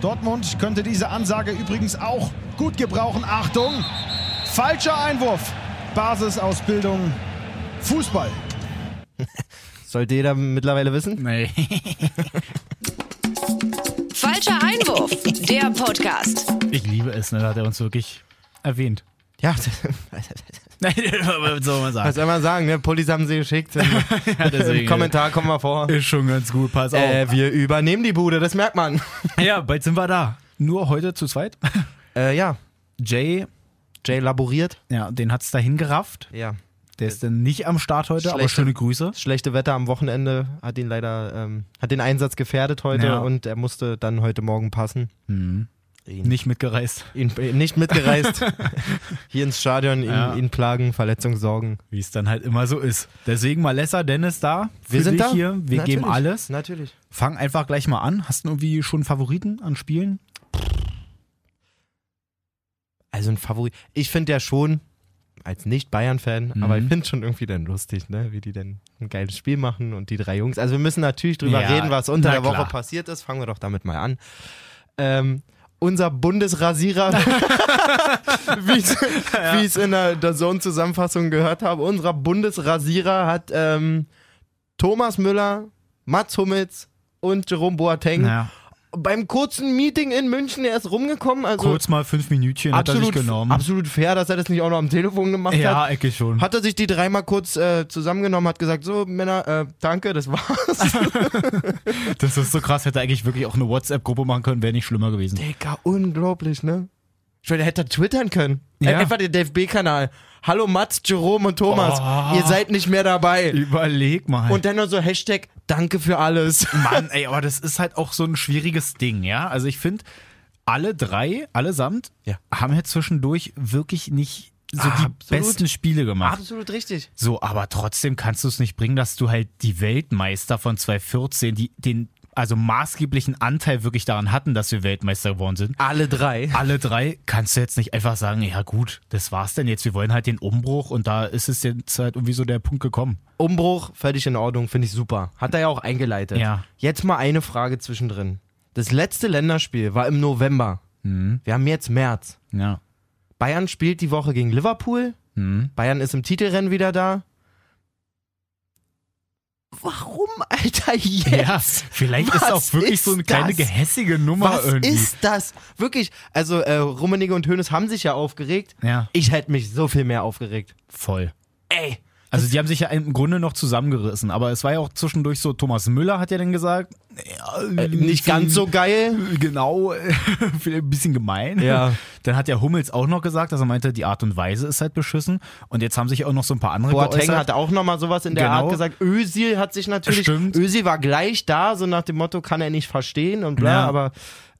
Dortmund könnte diese Ansage übrigens auch gut gebrauchen. Achtung, falscher Einwurf. Basisausbildung Fußball. Sollte jeder mittlerweile wissen? Nee. Falscher Einwurf, der Podcast. Ich liebe es, ne? Da hat er uns wirklich erwähnt. Ja, Nein, was soll man was sagen? soll man sagen, ne? Pullis haben sie geschickt. Im deswegen, Kommentar kommen wir vor. Ist schon ganz gut, pass auf. Äh, wir übernehmen die Bude, das merkt man. ja, bald sind wir da. Nur heute zu zweit. Äh, ja, Jay, Jay laboriert. ja, den hat's dahin gerafft. Ja. Der ist dann nicht am Start heute, aber Schlechte- schöne Grüße. Schlechte Wetter am Wochenende hat ihn leider, ähm, hat den Einsatz gefährdet heute Ja. und er musste dann heute Morgen passen. Mhm. Ihn, Nicht mitgereist. ihn, äh, nicht mitgereist. Hier ins Stadion, ihn, Ja. ihn plagen, Verletzung sorgen. Wie es dann halt immer so ist. Deswegen Malessa, Dennis da. Wir sind da. hier. Wir geben Natürlich. alles. Natürlich. Fang einfach gleich mal an. Hast du irgendwie schon Favoriten an Spielen? Also ein Favorit. Ich finde ja schon, als Nicht-Bayern-Fan, Mhm. aber ich finde schon irgendwie dann lustig, ne? wie die dann ein geiles Spiel machen und die drei Jungs. Also wir müssen natürlich drüber Ja, reden, was unter der Woche passiert ist. Fangen wir doch damit mal an. Ähm, unser Bundesrasierer, wie ich- es in der, der Zone-Zusammenfassung gehört habe, unser Bundesrasierer hat ähm, Thomas Müller, Mats Hummels und Jerome Boateng Naja, beim kurzen Meeting in München erst rumgekommen. Also kurz mal fünf Minütchen hat er absolut, sich genommen. absolut fair, dass er das nicht auch noch am Telefon gemacht hat. ja, Ecke schon. Hat er sich die dreimal kurz äh, zusammengenommen, hat gesagt, so Männer, äh, danke, das war's. Das ist so krass. Hätte eigentlich wirklich auch eine WhatsApp-Gruppe machen können, wäre nicht schlimmer gewesen. Digga, unglaublich, ne? Der hätte twittern können. Ja. Einfach den DFB-Kanal. Hallo Mats, Jerome und Thomas, Oh. ihr seid nicht mehr dabei. Überleg mal. Und dann noch so Hashtag, danke für alles. Mann, ey, aber das ist halt auch so ein schwieriges Ding, ja? Also ich finde, alle drei, allesamt, Ja. haben jetzt zwischendurch wirklich nicht so die Absolut. besten Spiele gemacht. Absolut richtig. So, aber trotzdem kannst du es nicht bringen, dass du halt die Weltmeister von 2014, die den also maßgeblichen Anteil wirklich daran hatten, dass wir Weltmeister geworden sind. Alle drei. Alle drei kannst du jetzt nicht einfach sagen, ja gut, das war's denn jetzt, wir wollen halt den Umbruch und da ist es jetzt halt irgendwie so der Punkt gekommen. Umbruch, völlig in Ordnung, finde ich super. Hat er ja auch eingeleitet. Ja. Jetzt mal eine Frage zwischendrin. Das letzte Länderspiel war im November. Mhm. Wir haben jetzt März. Ja. Bayern spielt die Woche gegen Liverpool. Mhm. Bayern ist im Titelrennen wieder da. Warum, Alter, jetzt? Ja, vielleicht ist Was auch wirklich ist so eine kleine das? gehässige Nummer Was irgendwie. ist das? Wirklich, also äh, Rummenigge und Hoeneß haben sich ja aufgeregt. Ja, Ich hätte mich so viel mehr aufgeregt. voll. Ey, Also die haben sich ja im Grunde noch zusammengerissen, aber es war ja auch zwischendurch so, Thomas Müller hat ja dann gesagt, ja, äh, nicht ganz so geil. Genau, vielleicht ein bisschen gemein. Ja. Dann hat der Hummels auch noch gesagt, dass er meinte, die Art und Weise ist halt beschissen. Und jetzt haben sich auch noch so ein paar andere Boateng geäußert. hat auch nochmal sowas in der Genau. Art gesagt. Özil hat sich natürlich, Stimmt. Özil war gleich da, so nach dem Motto, kann er nicht verstehen und bla, Ja. aber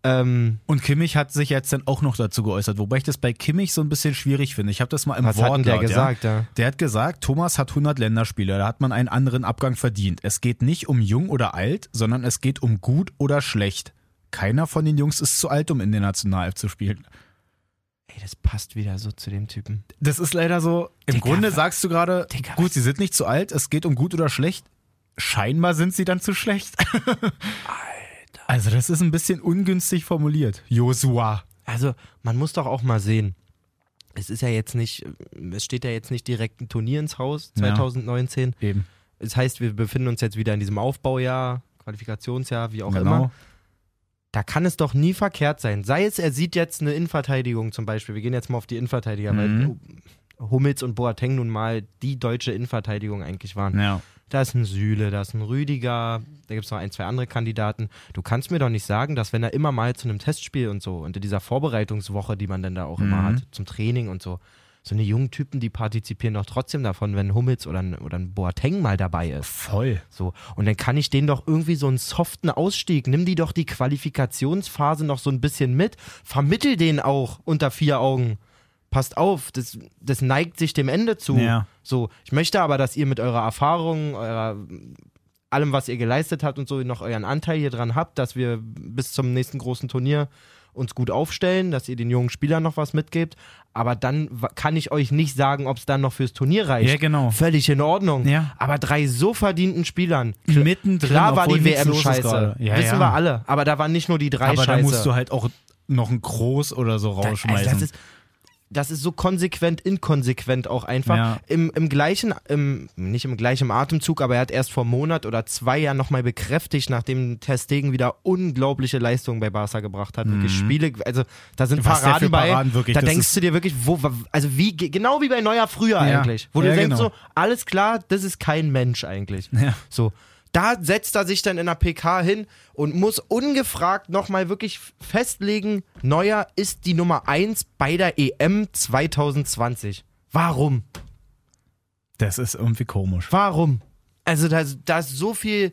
ähm, Und Kimmich hat sich jetzt dann auch noch dazu geäußert, wobei ich das bei Kimmich so ein bisschen schwierig finde. Ich habe das mal im Was hat denn der gesagt, ja. ja? Der hat gesagt, Thomas hat 100 Länderspiele, da hat man einen anderen Abgang verdient. Es geht nicht um jung oder alt, sondern es geht um gut oder schlecht. Keiner von den Jungs ist zu alt, um in der Nationalelf zu spielen. ey, das passt wieder so zu dem Typen. Das ist leider so. Im Digga, Grunde sagst du gerade, gut, sie sind nicht zu alt, es geht um gut oder schlecht. Scheinbar sind sie dann zu schlecht. Alter. Also, das ist ein bisschen ungünstig formuliert. Josua. Also, man muss doch auch mal sehen. Es ist ja jetzt nicht, es steht ja jetzt nicht direkt ein Turnier ins Haus Ja. 2019. Eben. Das heißt, wir befinden uns jetzt wieder in diesem Aufbaujahr, Qualifikationsjahr, wie auch Genau. immer. Da kann es doch nie verkehrt sein. Sei es, er sieht jetzt eine Innenverteidigung zum Beispiel. Wir gehen jetzt mal auf die Innenverteidiger, Mhm. weil Hummels und Boateng nun mal die deutsche Innenverteidigung eigentlich waren. Ja. Da ist ein Süle, da ist ein Rüdiger, da gibt es noch ein, zwei andere Kandidaten. Du kannst mir doch nicht sagen, dass wenn er immer mal zu einem Testspiel und so und in dieser Vorbereitungswoche, die man dann da auch immer Mhm. hat, zum Training und so, so eine jungen Typen, die partizipieren doch trotzdem davon, wenn Hummels oder ein, oder ein Boateng mal dabei ist. Voll. So. Und dann kann ich denen doch irgendwie so einen soften Ausstieg, nimm die doch die Qualifikationsphase noch so ein bisschen mit, vermittel den auch unter vier Augen. Passt auf, das, das neigt sich dem Ende zu. Ja. So, ich möchte aber, dass ihr mit eurer Erfahrung, eurer, allem, was ihr geleistet habt und so, noch euren Anteil hier dran habt, dass wir bis zum nächsten großen Turnier uns gut aufstellen, dass ihr den jungen Spielern noch was mitgebt. Aber dann kann ich euch nicht sagen, ob es dann noch fürs Turnier reicht. Ja, genau. Völlig in Ordnung. Ja. Aber drei so verdienten Spielern. Mittendrin, Klar war die WM scheiße. Ja, Wissen ja. wir alle. Aber da waren nicht nur die drei Aber da scheiße. musst du halt auch noch ein Groß oder so Da- rausschmeißen. Also das, ist, das ist so konsequent, inkonsequent auch einfach. Ja. Im, Im gleichen, im, nicht im gleichen Atemzug, aber er hat erst vor einem Monat oder zwei Jahren nochmal bekräftigt, nachdem Ter Stegen wieder unglaubliche Leistungen bei Barca gebracht hat. Wirklich Spiele, also da sind Mhm. Was Paraden bei. Paraden wirklich, da denkst du dir wirklich, wo, also wie, genau wie bei Neuer früher Ja. eigentlich. Wo du Ja, denkst genau. so, alles klar, das ist kein Mensch eigentlich. Ja. So. Da setzt er sich dann in der PK hin und muss ungefragt nochmal wirklich festlegen, Neuer ist die Nummer 1 bei der EM 2020. Warum? das ist irgendwie komisch. Warum? Also da, da ist so viel.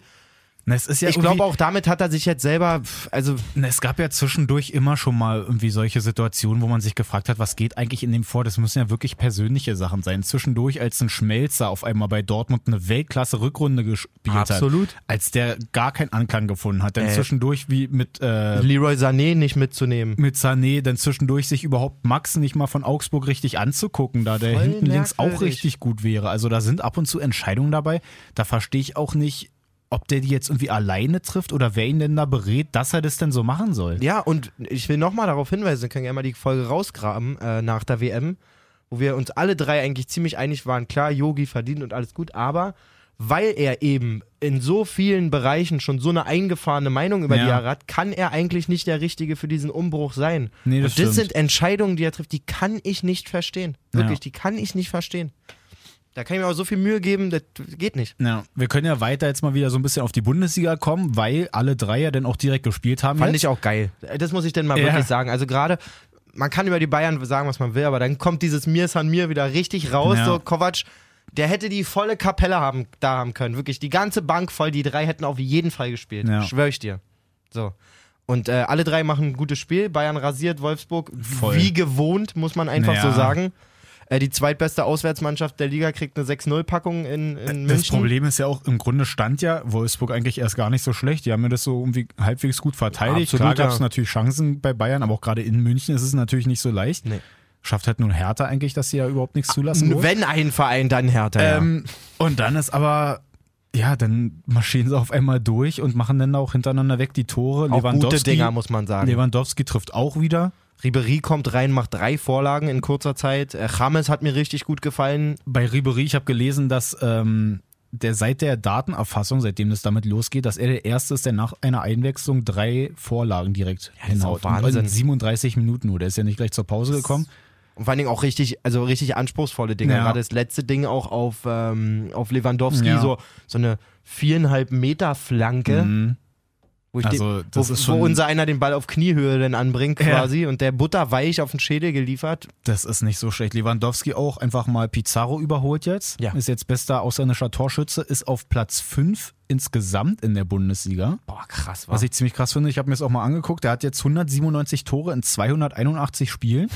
Na, ja ich glaube auch damit hat er sich jetzt selber, also Na, Es gab ja zwischendurch immer schon mal irgendwie solche Situationen, wo man sich gefragt hat, was geht eigentlich in dem vor? Das müssen ja wirklich persönliche Sachen sein. Zwischendurch, als ein Schmelzer auf einmal bei Dortmund eine Weltklasse-Rückrunde gespielt Absolut. hat. Als der gar keinen Anklang gefunden hat. Dann Äh. zwischendurch wie mit, äh, Leroy Sané nicht mitzunehmen. mit Sané, dann zwischendurch sich überhaupt Max nicht mal von Augsburg richtig anzugucken, da der Voll hinten links auch merkwürdig. richtig gut wäre. Also da sind ab und zu Entscheidungen dabei. Da verstehe ich auch nicht, ob der die jetzt irgendwie alleine trifft oder wer ihn denn da berät, dass er das denn so machen soll. Ja, und ich will nochmal darauf hinweisen, wir können gerne mal die Folge rausgraben äh, nach der WM, wo wir uns alle drei eigentlich ziemlich einig waren, klar, Yogi verdient und alles gut, aber weil er eben in so vielen Bereichen schon so eine eingefahrene Meinung über Ja. die Jahre hat, kann er eigentlich nicht der Richtige für diesen Umbruch sein. Nee, das und das stimmt. sind Entscheidungen, die er trifft, die kann ich nicht verstehen. Wirklich, Ja. die kann ich nicht verstehen. Da kann ich mir auch so viel Mühe geben, das geht nicht. Ja, wir können ja weiter jetzt mal wieder so ein bisschen auf die Bundesliga kommen, weil alle drei ja dann auch direkt gespielt haben. Fand jetzt. ich auch geil. Das muss ich denn mal Ja. wirklich sagen. Also gerade, man kann über die Bayern sagen, was man will, aber dann kommt dieses Mir San Mir wieder richtig raus. Ja. So Kovac, der hätte die volle Kapelle haben, da haben können. Wirklich, die ganze Bank voll. Die drei hätten auf jeden Fall gespielt. Ja. Schwör ich dir. So. Und äh, alle drei machen ein gutes Spiel. Bayern rasiert, Wolfsburg Voll. wie gewohnt, muss man einfach Ja. so sagen. Äh, die zweitbeste Auswärtsmannschaft der Liga kriegt eine 6-0-Packung in, in das München. Problem ist ja auch, im Grunde stand ja Wolfsburg eigentlich erst gar nicht so schlecht. Die haben ja das so irgendwie halbwegs gut verteidigt. Absolut, Klar gab es ja. natürlich Chancen bei Bayern, aber auch gerade in München ist es natürlich nicht so leicht. Nee. Schafft halt nun Hertha eigentlich, dass sie ja überhaupt nichts zulassen. muss. Wenn ein Verein, dann Hertha. ja. Ähm, und dann ist aber, ja, dann marschieren sie auf einmal durch und machen dann auch hintereinander weg die Tore. Auch gute Dinger, muss man sagen. Lewandowski trifft auch wieder. Ribery kommt rein, macht drei Vorlagen in kurzer Zeit. Äh, James hat mir richtig gut gefallen. Bei Ribery, ich habe gelesen, dass ähm, der seit der Datenerfassung, seitdem das damit losgeht, dass er der Erste ist, der nach einer Einwechslung drei Vorlagen direkt ist hinhaut. Wahnsinn. Und in 37 Minuten nur. Der ist ja nicht gleich zur Pause gekommen. Und vor allen Dingen auch richtig, also richtig anspruchsvolle Dinge. Ja. Gerade das letzte Ding auch auf, ähm, auf Lewandowski, Ja. so, so eine viereinhalb Meter Flanke. Mhm. Wo, Also, den, das wo, wo unser einer den Ball auf Kniehöhe dann anbringt Ja. quasi und der butterweich auf den Schädel geliefert. Das ist nicht so schlecht. Lewandowski auch einfach mal Pizarro überholt jetzt. Ja. Ist jetzt bester ausländischer Torschütze, ist auf Platz 5 insgesamt in der Bundesliga. Boah, krass, Was ich ziemlich krass finde, ich habe mir das auch mal angeguckt, der hat jetzt 197 Tore in 281 Spielen.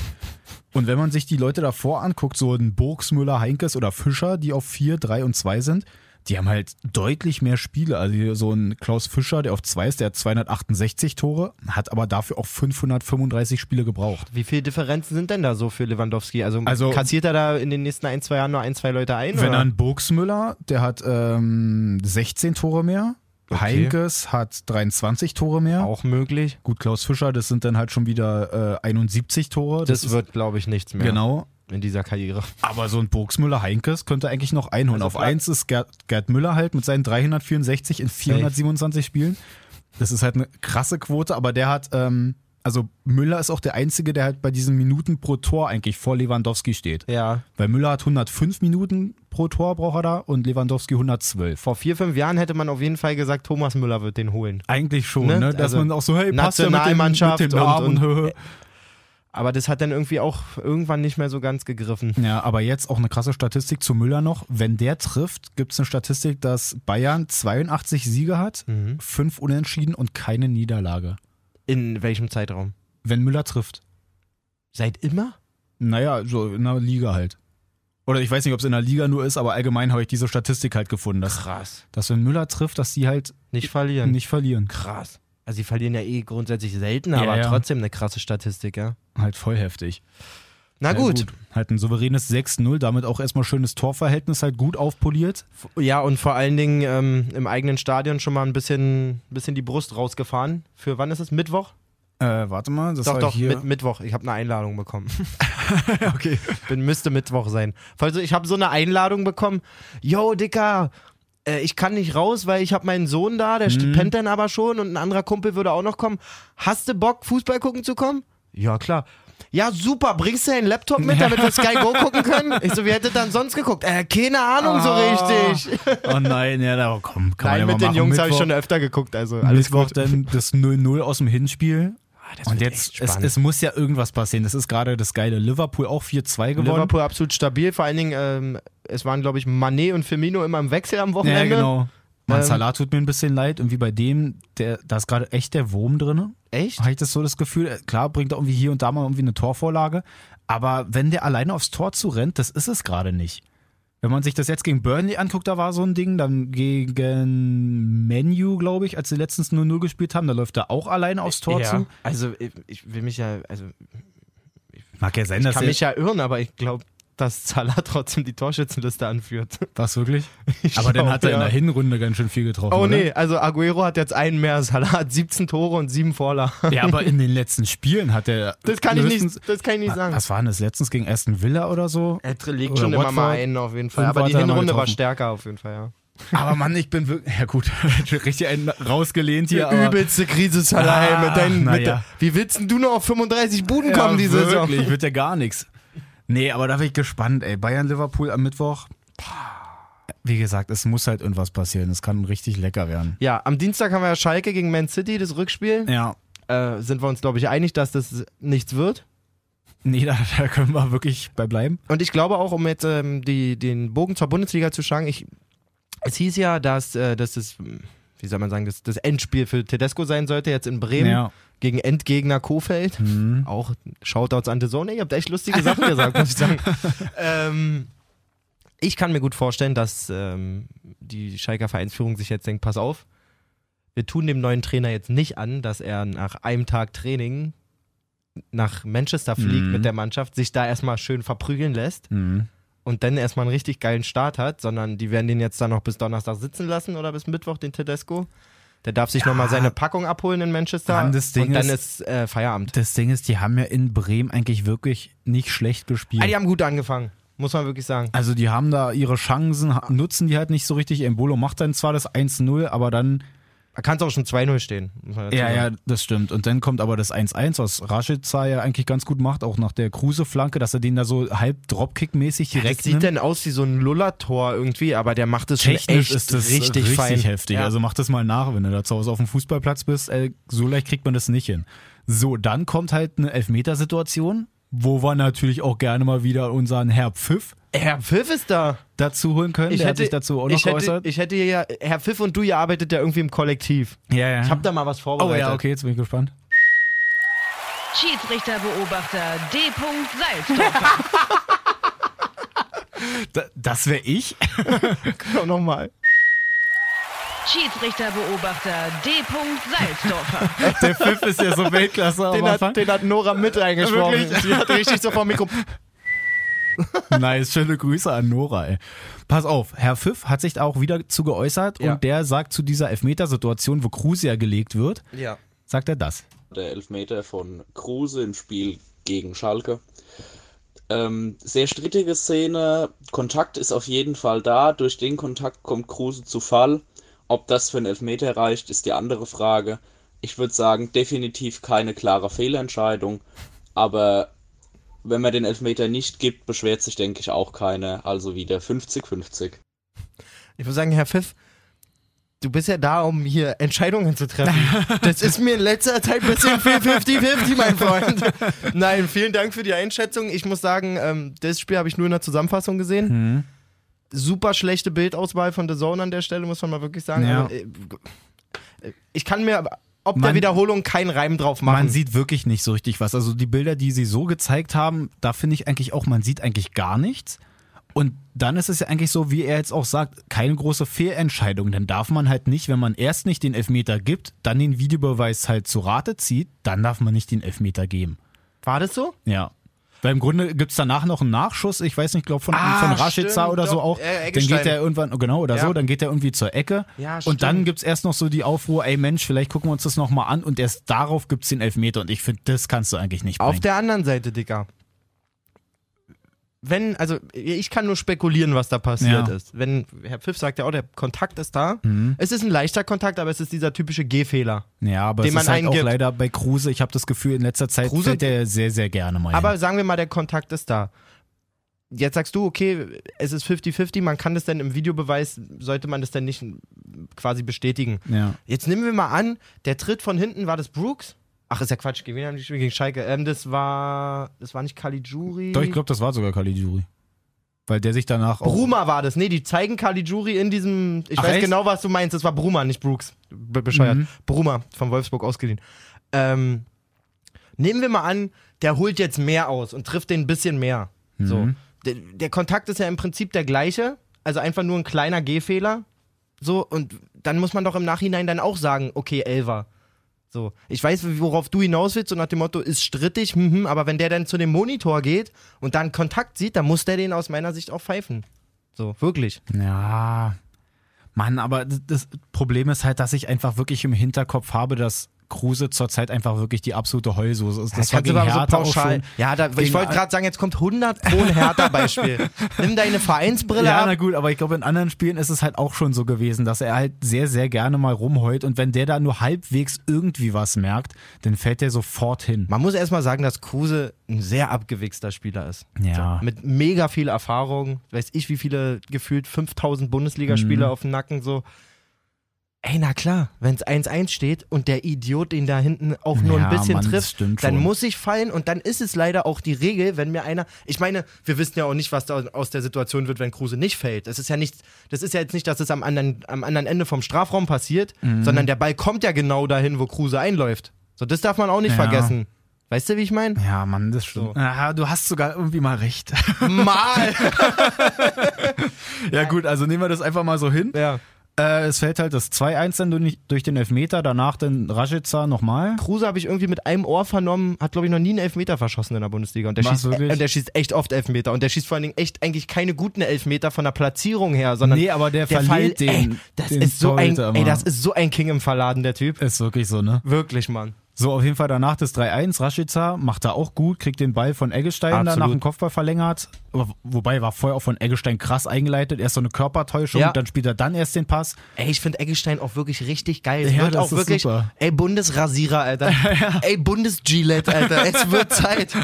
Und wenn man sich die Leute davor anguckt, so ein Burgsmüller, Heinkes oder Fischer, die auf 4, 3 und 2 sind, die haben halt deutlich mehr Spiele. Also so ein Klaus Fischer, der auf 2 ist, der hat 268 Tore, hat aber dafür auch 535 Spiele gebraucht. Wie viele Differenzen sind denn da so für Lewandowski? Also, Also- kassiert er da in den nächsten ein, zwei Jahren nur ein, zwei Leute ein? Wenn oder? er ein Burgsmüller, der hat ähm, 16 Tore mehr. Okay. Heinkes hat 23 Tore mehr. auch möglich. Gut, Klaus Fischer, das sind dann halt schon wieder äh, 71 Tore. Das, ist- wird, glaube ich, nichts mehr Genau. In dieser Karriere. Aber so ein Burgsmüller Heinkes könnte eigentlich noch einholen. Also Auf eins ist Gerd, Gerd Müller halt mit seinen 364 in 427 Spielen. Das ist halt eine krasse Quote, aber der hat, ähm, also Müller ist auch der Einzige, der halt bei diesen Minuten pro Tor eigentlich vor Lewandowski steht. Ja. Weil Müller hat 105 Minuten pro Tor braucht er da und Lewandowski 112. Vor vier, fünf Jahren hätte man auf jeden Fall gesagt, Thomas Müller wird den holen. Eigentlich schon, Ne? ne? Dass Also man auch so, hey, passt ja mit dem, mit dem Namen und- und, und- Aber das hat dann irgendwie auch irgendwann nicht mehr so ganz gegriffen. Ja, aber jetzt auch eine krasse Statistik zu Müller noch. Wenn der trifft, gibt es eine Statistik, dass Bayern 82 Siege hat, Mhm. fünf Unentschieden und keine Niederlage. In welchem Zeitraum? Wenn Müller trifft. Seit immer? Naja, so in der Liga halt. Oder ich weiß nicht, ob es in der Liga nur ist, aber allgemein habe ich diese Statistik halt gefunden, dass, Krass. dass wenn Müller trifft, dass die halt Nicht verlieren. nicht verlieren. Krass. Also sie verlieren ja eh grundsätzlich selten, Ja, aber ja. trotzdem eine krasse Statistik, ja. Halt voll heftig. Na Ja, gut. Halt ein souveränes 6-0, damit auch erstmal schönes Torverhältnis halt gut aufpoliert. Ja, und vor allen Dingen ähm, im eigenen Stadion schon mal ein bisschen, bisschen die Brust rausgefahren. Für wann ist es? Mittwoch? Äh, warte mal, das doch, war doch, hier. mit, Mittwoch. Ich habe eine Einladung bekommen. okay. Bin, müsste Mittwoch sein. Also ich habe so eine Einladung bekommen. Yo, Dicker, äh, ich kann nicht raus, weil ich habe meinen Sohn da, der Mhm. pennt dann aber schon und ein anderer Kumpel würde auch noch kommen. Hast du Bock, Fußball gucken zu kommen? Ja, klar. Ja, super, bringst du deinen Laptop mit, damit wir Sky Go gucken können? Ich so, wie hättet ihr dann sonst geguckt? Äh, keine Ahnung so Ah. richtig. Oh nein, ja, da komm, kann man Nein, ja mit den machen. Jungs habe ich schon öfter geguckt, also alles Mittwoch gut. dann das 0-0 aus dem Hinspiel. Das Und jetzt, es, es muss ja irgendwas passieren. Das ist gerade das geile Liverpool auch 4-2 gewonnen. Liverpool absolut stabil, vor allen Dingen, ähm, es waren, glaube ich, Manet und Firmino immer im Wechsel am Ja, Wochenende. genau. Mann, Ähm, Salah tut mir ein bisschen leid. Irgendwie bei dem, der, da ist gerade echt der Wurm drin. Echt? Habe ich das so das Gefühl. Äh, Klar, bringt er irgendwie hier und da mal irgendwie eine Torvorlage. Aber wenn der alleine aufs Tor zu rennt, das ist es gerade nicht. Wenn man sich das jetzt gegen Burnley anguckt, da war so ein Ding, dann gegen Menu, glaube ich, als sie letztens 0-0 gespielt haben, da läuft er auch alleine aufs Tor ja. zu. Also ich, will mich ja, also Mag ja sein, ich dass kann mich ja irren, aber ich glaube, dass Salah trotzdem die Torschützenliste anführt. was wirklich? Ich Aber dann hat er in ja. der Hinrunde ganz schön viel getroffen. Oh oder? nee, also Aguero hat jetzt einen mehr, Salah hat 17 Tore und 7 Vorlagen. Ja, aber in den letzten Spielen hat er. Das kann ich nicht, das kann ich nicht sagen. Was war denn das letztens gegen Aston Villa oder so? Er legt Oder schon immer mal einen auf jeden Fall, aber die Hinrunde war stärker auf jeden Fall, ja. Aber Mann, ich bin wirklich. Ja, gut, richtig einen rausgelehnt hier. Aber Übelste Krise, Salah, Ah, ey, mit deinen, na mit ja. der, Wie willst denn du noch auf 35 Buden ja, kommen diese Saison? wirklich, wird ja gar nichts. Nee, aber da bin ich gespannt, ey. Bayern-Liverpool am Mittwoch. Wie gesagt, es muss halt irgendwas passieren. Es kann richtig lecker werden. Ja, am Dienstag haben wir ja Schalke gegen Man City, das Rückspiel. Ja. Äh, sind wir uns, glaube ich, einig, dass das nichts wird. Nee, da, da können wir wirklich bei bleiben. Und ich glaube auch, um jetzt ähm, die, den Bogen zur Bundesliga zu schlagen, ich, es hieß ja, dass, äh, dass das, wie soll man sagen, das, das Endspiel für Tedesco sein sollte, jetzt in Bremen Ja. gegen Endgegner Kofeld. Mhm. Auch Shoutouts an The Zone. Ihr habt echt lustige Sachen gesagt, muss ich sagen. ähm, ich kann mir gut vorstellen, dass ähm, die Schalker Vereinsführung sich jetzt denkt, pass auf, wir tun dem neuen Trainer jetzt nicht an, dass er nach einem Tag Training nach Manchester fliegt Mhm. mit der Mannschaft, sich da erstmal schön verprügeln lässt Mhm. Und dann erstmal einen richtig geilen Start hat, sondern die werden den jetzt dann noch bis Donnerstag sitzen lassen oder bis Mittwoch, den Tedesco. Der darf sich nochmal seine Packung abholen in Manchester Mann, das Ding und dann ist- ist äh, Feierabend. Das Ding ist, die haben ja in Bremen eigentlich wirklich nicht schlecht gespielt. Ah, die haben gut angefangen, muss man wirklich sagen. Also die haben da ihre Chancen, ha- nutzen die halt nicht so richtig. Embolo macht dann zwar das 1-0, aber dann, Da kann es auch schon 2-0 stehen. Ja, ja, sagen. das stimmt. Und dann kommt aber das 1-1, was Rashica ja eigentlich ganz gut macht, auch nach der Kruse-Flanke, dass er den da so halb Dropkick-mäßig Das direkt sieht nimmt. denn aus wie so ein Lullertor irgendwie, aber der macht es schon Technisch echt ist das richtig, richtig, fein. heftig. Ja. Also mach das mal nach, wenn du da zu Hause auf dem Fußballplatz bist. Ey, so leicht kriegt man das nicht hin. So, dann kommt halt eine Elfmetersituation, wo wir natürlich auch gerne mal wieder unseren Herr Pfiff Herr Pfiff ist da. dazu holen können. Der hat sich dazu auch noch ich hätte, geäußert. ich hätte ja, Herr Pfiff und du, ihr arbeitet ja irgendwie im Kollektiv. ja, ja. Ich habe da mal was oh vorbereitet. ja, okay, jetzt bin ich gespannt. Schiedsrichterbeobachter D. Salzdorfer. Da, das wäre ich. Komm nochmal. Schiedsrichterbeobachter D. Salzdorfer. Der Pfiff ist ja so Weltklasse am Den hat, den hat Nora mit eingesprochen. Wirklich? Sie hat richtig so vom Mikro. Nice, schöne Grüße an Nora, ey. Pass auf, Herr Pfiff hat sich da auch wieder zu geäußert Ja. und der sagt zu dieser Elfmetersituation, wo Kruse ja gelegt wird, Ja. sagt er das. der Elfmeter von Kruse im Spiel gegen Schalke. Ähm, sehr strittige Szene. Kontakt ist auf jeden Fall da. Durch den Kontakt kommt Kruse zu Fall. Ob das für einen Elfmeter reicht, ist die andere Frage. Ich würde sagen, definitiv keine klare Fehlentscheidung. Aber wenn man den Elfmeter nicht gibt, beschwert sich, denke ich, auch keiner. Also wieder 50-50. Ich muss sagen, Herr Pfiff, du bist ja da, um hier Entscheidungen zu treffen. Das ist mir in letzter Zeit ein bisschen viel 50-50, mein Freund. Nein, vielen Dank für die Einschätzung. Ich muss sagen, ähm, das Spiel habe ich nur in der Zusammenfassung gesehen. Mhm. Super schlechte Bildauswahl von The Zone an der Stelle, muss man mal wirklich sagen. Ja. Also, äh, ich kann mir ob der Man- Wiederholung keinen Reim drauf machen. Man sieht wirklich nicht so richtig was. Also die Bilder, die sie so gezeigt haben, da finde ich eigentlich auch, man sieht eigentlich gar nichts. Und dann ist es ja eigentlich so, wie er jetzt auch sagt, keine große Fehlentscheidung. Dann darf man halt nicht, wenn man erst nicht den Elfmeter gibt, dann den Videobeweis halt zu Rate zieht, dann darf man nicht den Elfmeter geben. War das so? Ja. Weil im Grunde gibt's danach noch einen Nachschuss, ich weiß nicht, glaube von, Ah, von Rashica oder so auch. äh, dann geht er irgendwann, genau, oder Ja. so, dann geht er irgendwie zur Ecke. Ja, und dann stimmt. gibt's erst noch so die Aufruhr, ey Mensch, vielleicht gucken wir uns das nochmal an und erst darauf gibt's den Elfmeter. Und ich finde, das kannst du eigentlich nicht Auf bringen. der anderen Seite, Dicker. Wenn, also ich kann nur spekulieren, was da passiert Ja. ist. Wenn, Herr Pfiff sagt ja auch, der Kontakt ist da. Es ist ein leichter Kontakt, aber es ist dieser typische Gehfehler. ja, aber den es man ist halt auch leider bei Kruse, ich habe das Gefühl, in letzter Zeit Kruse- fällt der sehr, sehr gerne mal Aber hin. sagen wir mal, der Kontakt ist da. Jetzt sagst du, okay, es ist 50-50, man kann das dann im Videobeweis, sollte man das dann nicht quasi bestätigen. Ja. Jetzt nehmen wir mal an, der Tritt von hinten, war das Brooks? Ach, ist ja Quatsch, gegen wen haben die gespielt? Gegen Schalke. Ähm, das war, das war nicht Caligiuri. Doch, ich glaube, das war sogar Caligiuri. Weil der sich danach auch. Bruma war das. Nee, die zeigen Caligiuri in diesem. Ich Ach, weiß echt? genau, was du meinst. Das war Bruma, nicht Brooks. Be bescheuert. Mhm. Bruma, von Wolfsburg ausgeliehen. Ähm, nehmen wir mal an, der holt jetzt mehr aus und trifft den ein bisschen mehr. So. Mhm. Der, der Kontakt ist ja im Prinzip der gleiche. Also einfach nur ein kleiner Gehfehler. So, und dann muss man doch im Nachhinein dann auch sagen, okay, Elver. So, ich weiß, worauf du hinaus willst, so nach dem Motto, ist strittig, hm, hm, aber wenn der dann zu dem Monitor geht und dann Kontakt sieht, dann muss der den aus meiner Sicht auch pfeifen. So, wirklich. Ja. Mann, aber das Problem ist halt, dass ich einfach wirklich im Hinterkopf habe, dass Kruse zurzeit einfach wirklich die absolute Heulsoße ist. Das war kannst du gegen so Hertha auch pauschal. schon. Ja, da, ich wollte gerade sagen, jetzt kommt 100 pro Hertha-Beispiel. Nimm deine Vereinsbrille Ja, na ab. gut, aber ich glaube, in anderen Spielen ist es halt auch schon so gewesen, dass er halt sehr, sehr gerne mal rumheult und wenn der da nur halbwegs irgendwie was merkt, dann fällt der sofort hin. Man muss erstmal sagen, dass Kruse ein sehr abgewichster Spieler ist. Ja. So, mit mega viel Erfahrung. Weiß ich, wie viele gefühlt 5000 Bundesligaspieler Mhm. auf dem Nacken so. Ey, na klar, wenn es 1-1 steht und der Idiot den da hinten auch nur Ja, ein bisschen Mann, trifft, dann schon. muss ich fallen und dann ist es leider auch die Regel, wenn mir einer, ich meine, wir wissen ja auch nicht, was da aus der Situation wird, wenn Kruse nicht fällt. Das ist ja nicht, das ist ja jetzt nicht, dass es am anderen, am anderen Ende vom Strafraum passiert, Mhm. sondern der Ball kommt ja genau dahin, wo Kruse einläuft. So, das darf man auch nicht Ja. vergessen. Weißt du, wie ich meine? Ja, Mann, das stimmt. So. Ja, du hast sogar irgendwie mal recht. Mal! ja gut, also nehmen wir das einfach mal so hin. ja. Äh, es fällt halt das 2-1 dann durch, durch den Elfmeter, danach dann Rashica nochmal. Kruse habe ich irgendwie mit einem Ohr vernommen, hat glaube ich noch nie einen Elfmeter verschossen in der Bundesliga. Und der, schießt, wirklich? und der schießt echt oft Elfmeter. Und der schießt vor allen Dingen echt eigentlich keine guten Elfmeter von der Platzierung her, sondern Nee, aber der, der verliert Fall, den. ey, das den ist so ein, ey, das ist so ein King im Verladen, der Typ. ist wirklich so, ne? Wirklich, Mann. So, auf jeden Fall danach das 3-1. Rashica macht da auch gut, kriegt den Ball von Eggestein Absolut. nach dem Kopfball verlängert. Wobei war vorher auch von Eggestein krass eingeleitet. Erst so eine Körpertäuschung, Ja. dann spielt er dann erst den Pass. Ey, ich finde Eggestein auch wirklich richtig geil. Es Ja, wird auch wirklich, super. ey, Bundesrasierer, Alter. Ey, Bundes-Gillette, Alter. Es wird Zeit.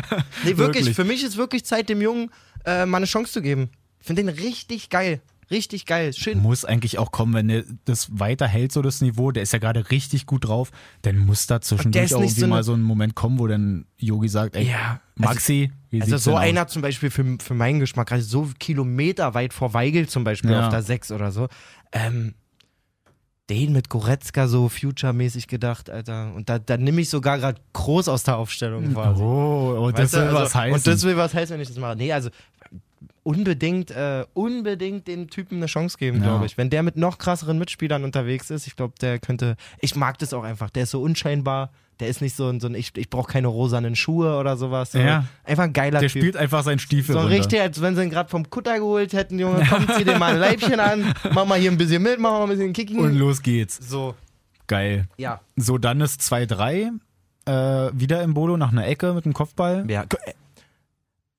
Nee, wirklich, Wirklich. für mich ist wirklich Zeit, dem Jungen äh, mal eine Chance zu geben. Ich finde den richtig geil. Richtig geil. Schön. Muss eigentlich auch kommen, wenn der das weiterhält, so das Niveau. Der ist ja gerade richtig gut drauf. Dann muss da zwischendurch auch irgendwie so mal so ein Moment kommen, wo dann Yogi sagt, ey, Ja, Maxi, wie Also so denn aus? einer zum Beispiel für, für meinen Geschmack, also so Kilometer weit vor Weigel zum Beispiel Ja. auf der 6 oder so, ähm, den mit Goretzka so future-mäßig gedacht, Alter. Und da, da nehme ich sogar gerade groß aus der Aufstellung quasi. Oh, oh das Weißt will also, was heißen. Und das will was heißen, wenn ich das mache. Nee, also unbedingt, äh, unbedingt dem Typen eine Chance geben, Ja. glaube ich. Wenn der mit noch krasseren Mitspielern unterwegs ist, ich glaube, der könnte. Ich mag das auch einfach. Der ist so unscheinbar. Der ist nicht so ein, so ein ich, ich brauche keine rosanen Schuhe oder sowas. So Ja. Einfach ein geiler der Typ. spielt einfach seinen Stiefel So runter. richtig, als wenn sie ihn gerade vom Kutter geholt hätten, Junge. Komm, zieh dir mal ein Leibchen an, mach mal hier ein bisschen mit, mach mal ein bisschen Kicking. Und los geht's. so, Geil. ja. So, dann ist 2-3. Äh, wieder im Bodo nach einer Ecke mit dem Kopfball. ja.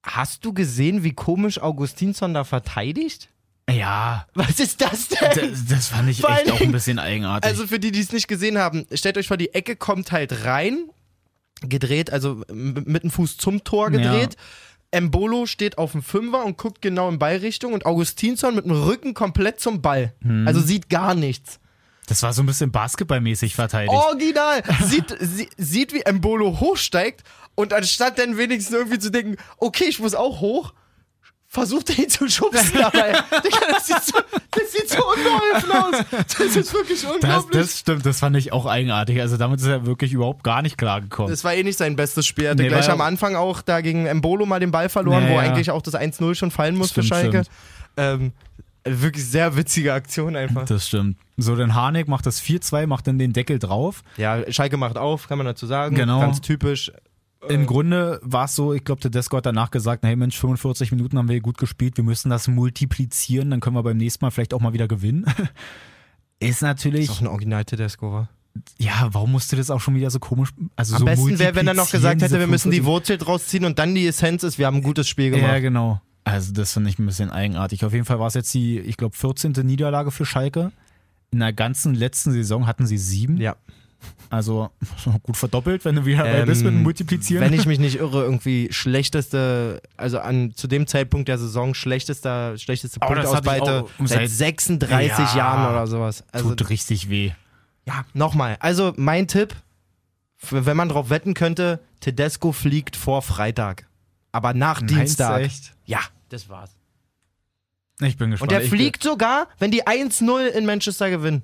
Hast du gesehen, wie komisch Augustinsson da verteidigt? Ja, Was ist das denn? das, das fand ich Vor echt auch ein bisschen eigenartig. Also für die, die es nicht gesehen haben, stellt euch vor, die Ecke kommt halt rein, gedreht, also mit dem Fuß zum Tor gedreht. Embolo steht auf dem Fünfer und guckt genau in Ballrichtung und Augustinsson mit dem Rücken komplett zum Ball. Hm. Also sieht gar nichts. Das war so ein bisschen basketballmäßig verteidigt. Original! sieht, sie, sieht, wie Embolo hochsteigt und anstatt dann wenigstens irgendwie zu denken, okay, ich muss auch hoch, versucht er ihn zu schubsen dabei. Digga, das, sieht so, das sieht so unbeholfen aus. Das ist wirklich Das, unglaublich. das stimmt, das fand ich auch eigenartig. Also damit ist er wirklich überhaupt gar nicht klargekommen. Das war eh nicht sein bestes Spiel. Er hatte Nee, gleich am Anfang auch da gegen Embolo mal den Ball verloren, Ja, wo ja. eigentlich auch das 1-0 schon fallen muss Stimmt, für Schalke. Ähm, wirklich sehr witzige Aktion einfach. Das stimmt. So, dann Harnik macht das 4-2, macht dann den Deckel drauf. Ja, Schalke macht auf, kann man dazu sagen. Genau. Ganz typisch. Im Grunde war es so, ich glaube, der Desko hat danach gesagt, hey Mensch, 45 Minuten haben wir gut gespielt, wir müssen das multiplizieren, dann können wir beim nächsten Mal vielleicht auch mal wieder gewinnen. Ist natürlich, Ist auch ein original Tedesco war. ja, warum musste das auch schon wieder so komisch, also Am so besten wäre, wenn er noch gesagt hätte, wir müssen die Wurzel draus ziehen und dann die Essenz ist, wir haben ein gutes Spiel gemacht. Ja, genau. Also das finde ich ein bisschen eigenartig. Auf jeden Fall war es jetzt die, ich glaube, 14. Niederlage für Schalke. In der ganzen letzten Saison hatten sie sieben. Ja. Also gut verdoppelt, wenn du wieder dabei bist mit dem Multiplizieren. Ähm, Wenn ich mich nicht irre, irgendwie schlechteste, also an zu dem Zeitpunkt der Saison schlechtester, schlechteste ich Punktausbeute seit seit- 36 Ja. Jahren oder sowas. Also Tut richtig weh. ja, nochmal. Also mein Tipp, wenn man drauf wetten könnte, Tedesco fliegt vor Freitag. Aber nach Dienstag. echt? Ja, das war's. Ich bin gespannt. Und der Ich- fliegt sogar, wenn die 1-0 in Manchester gewinnen.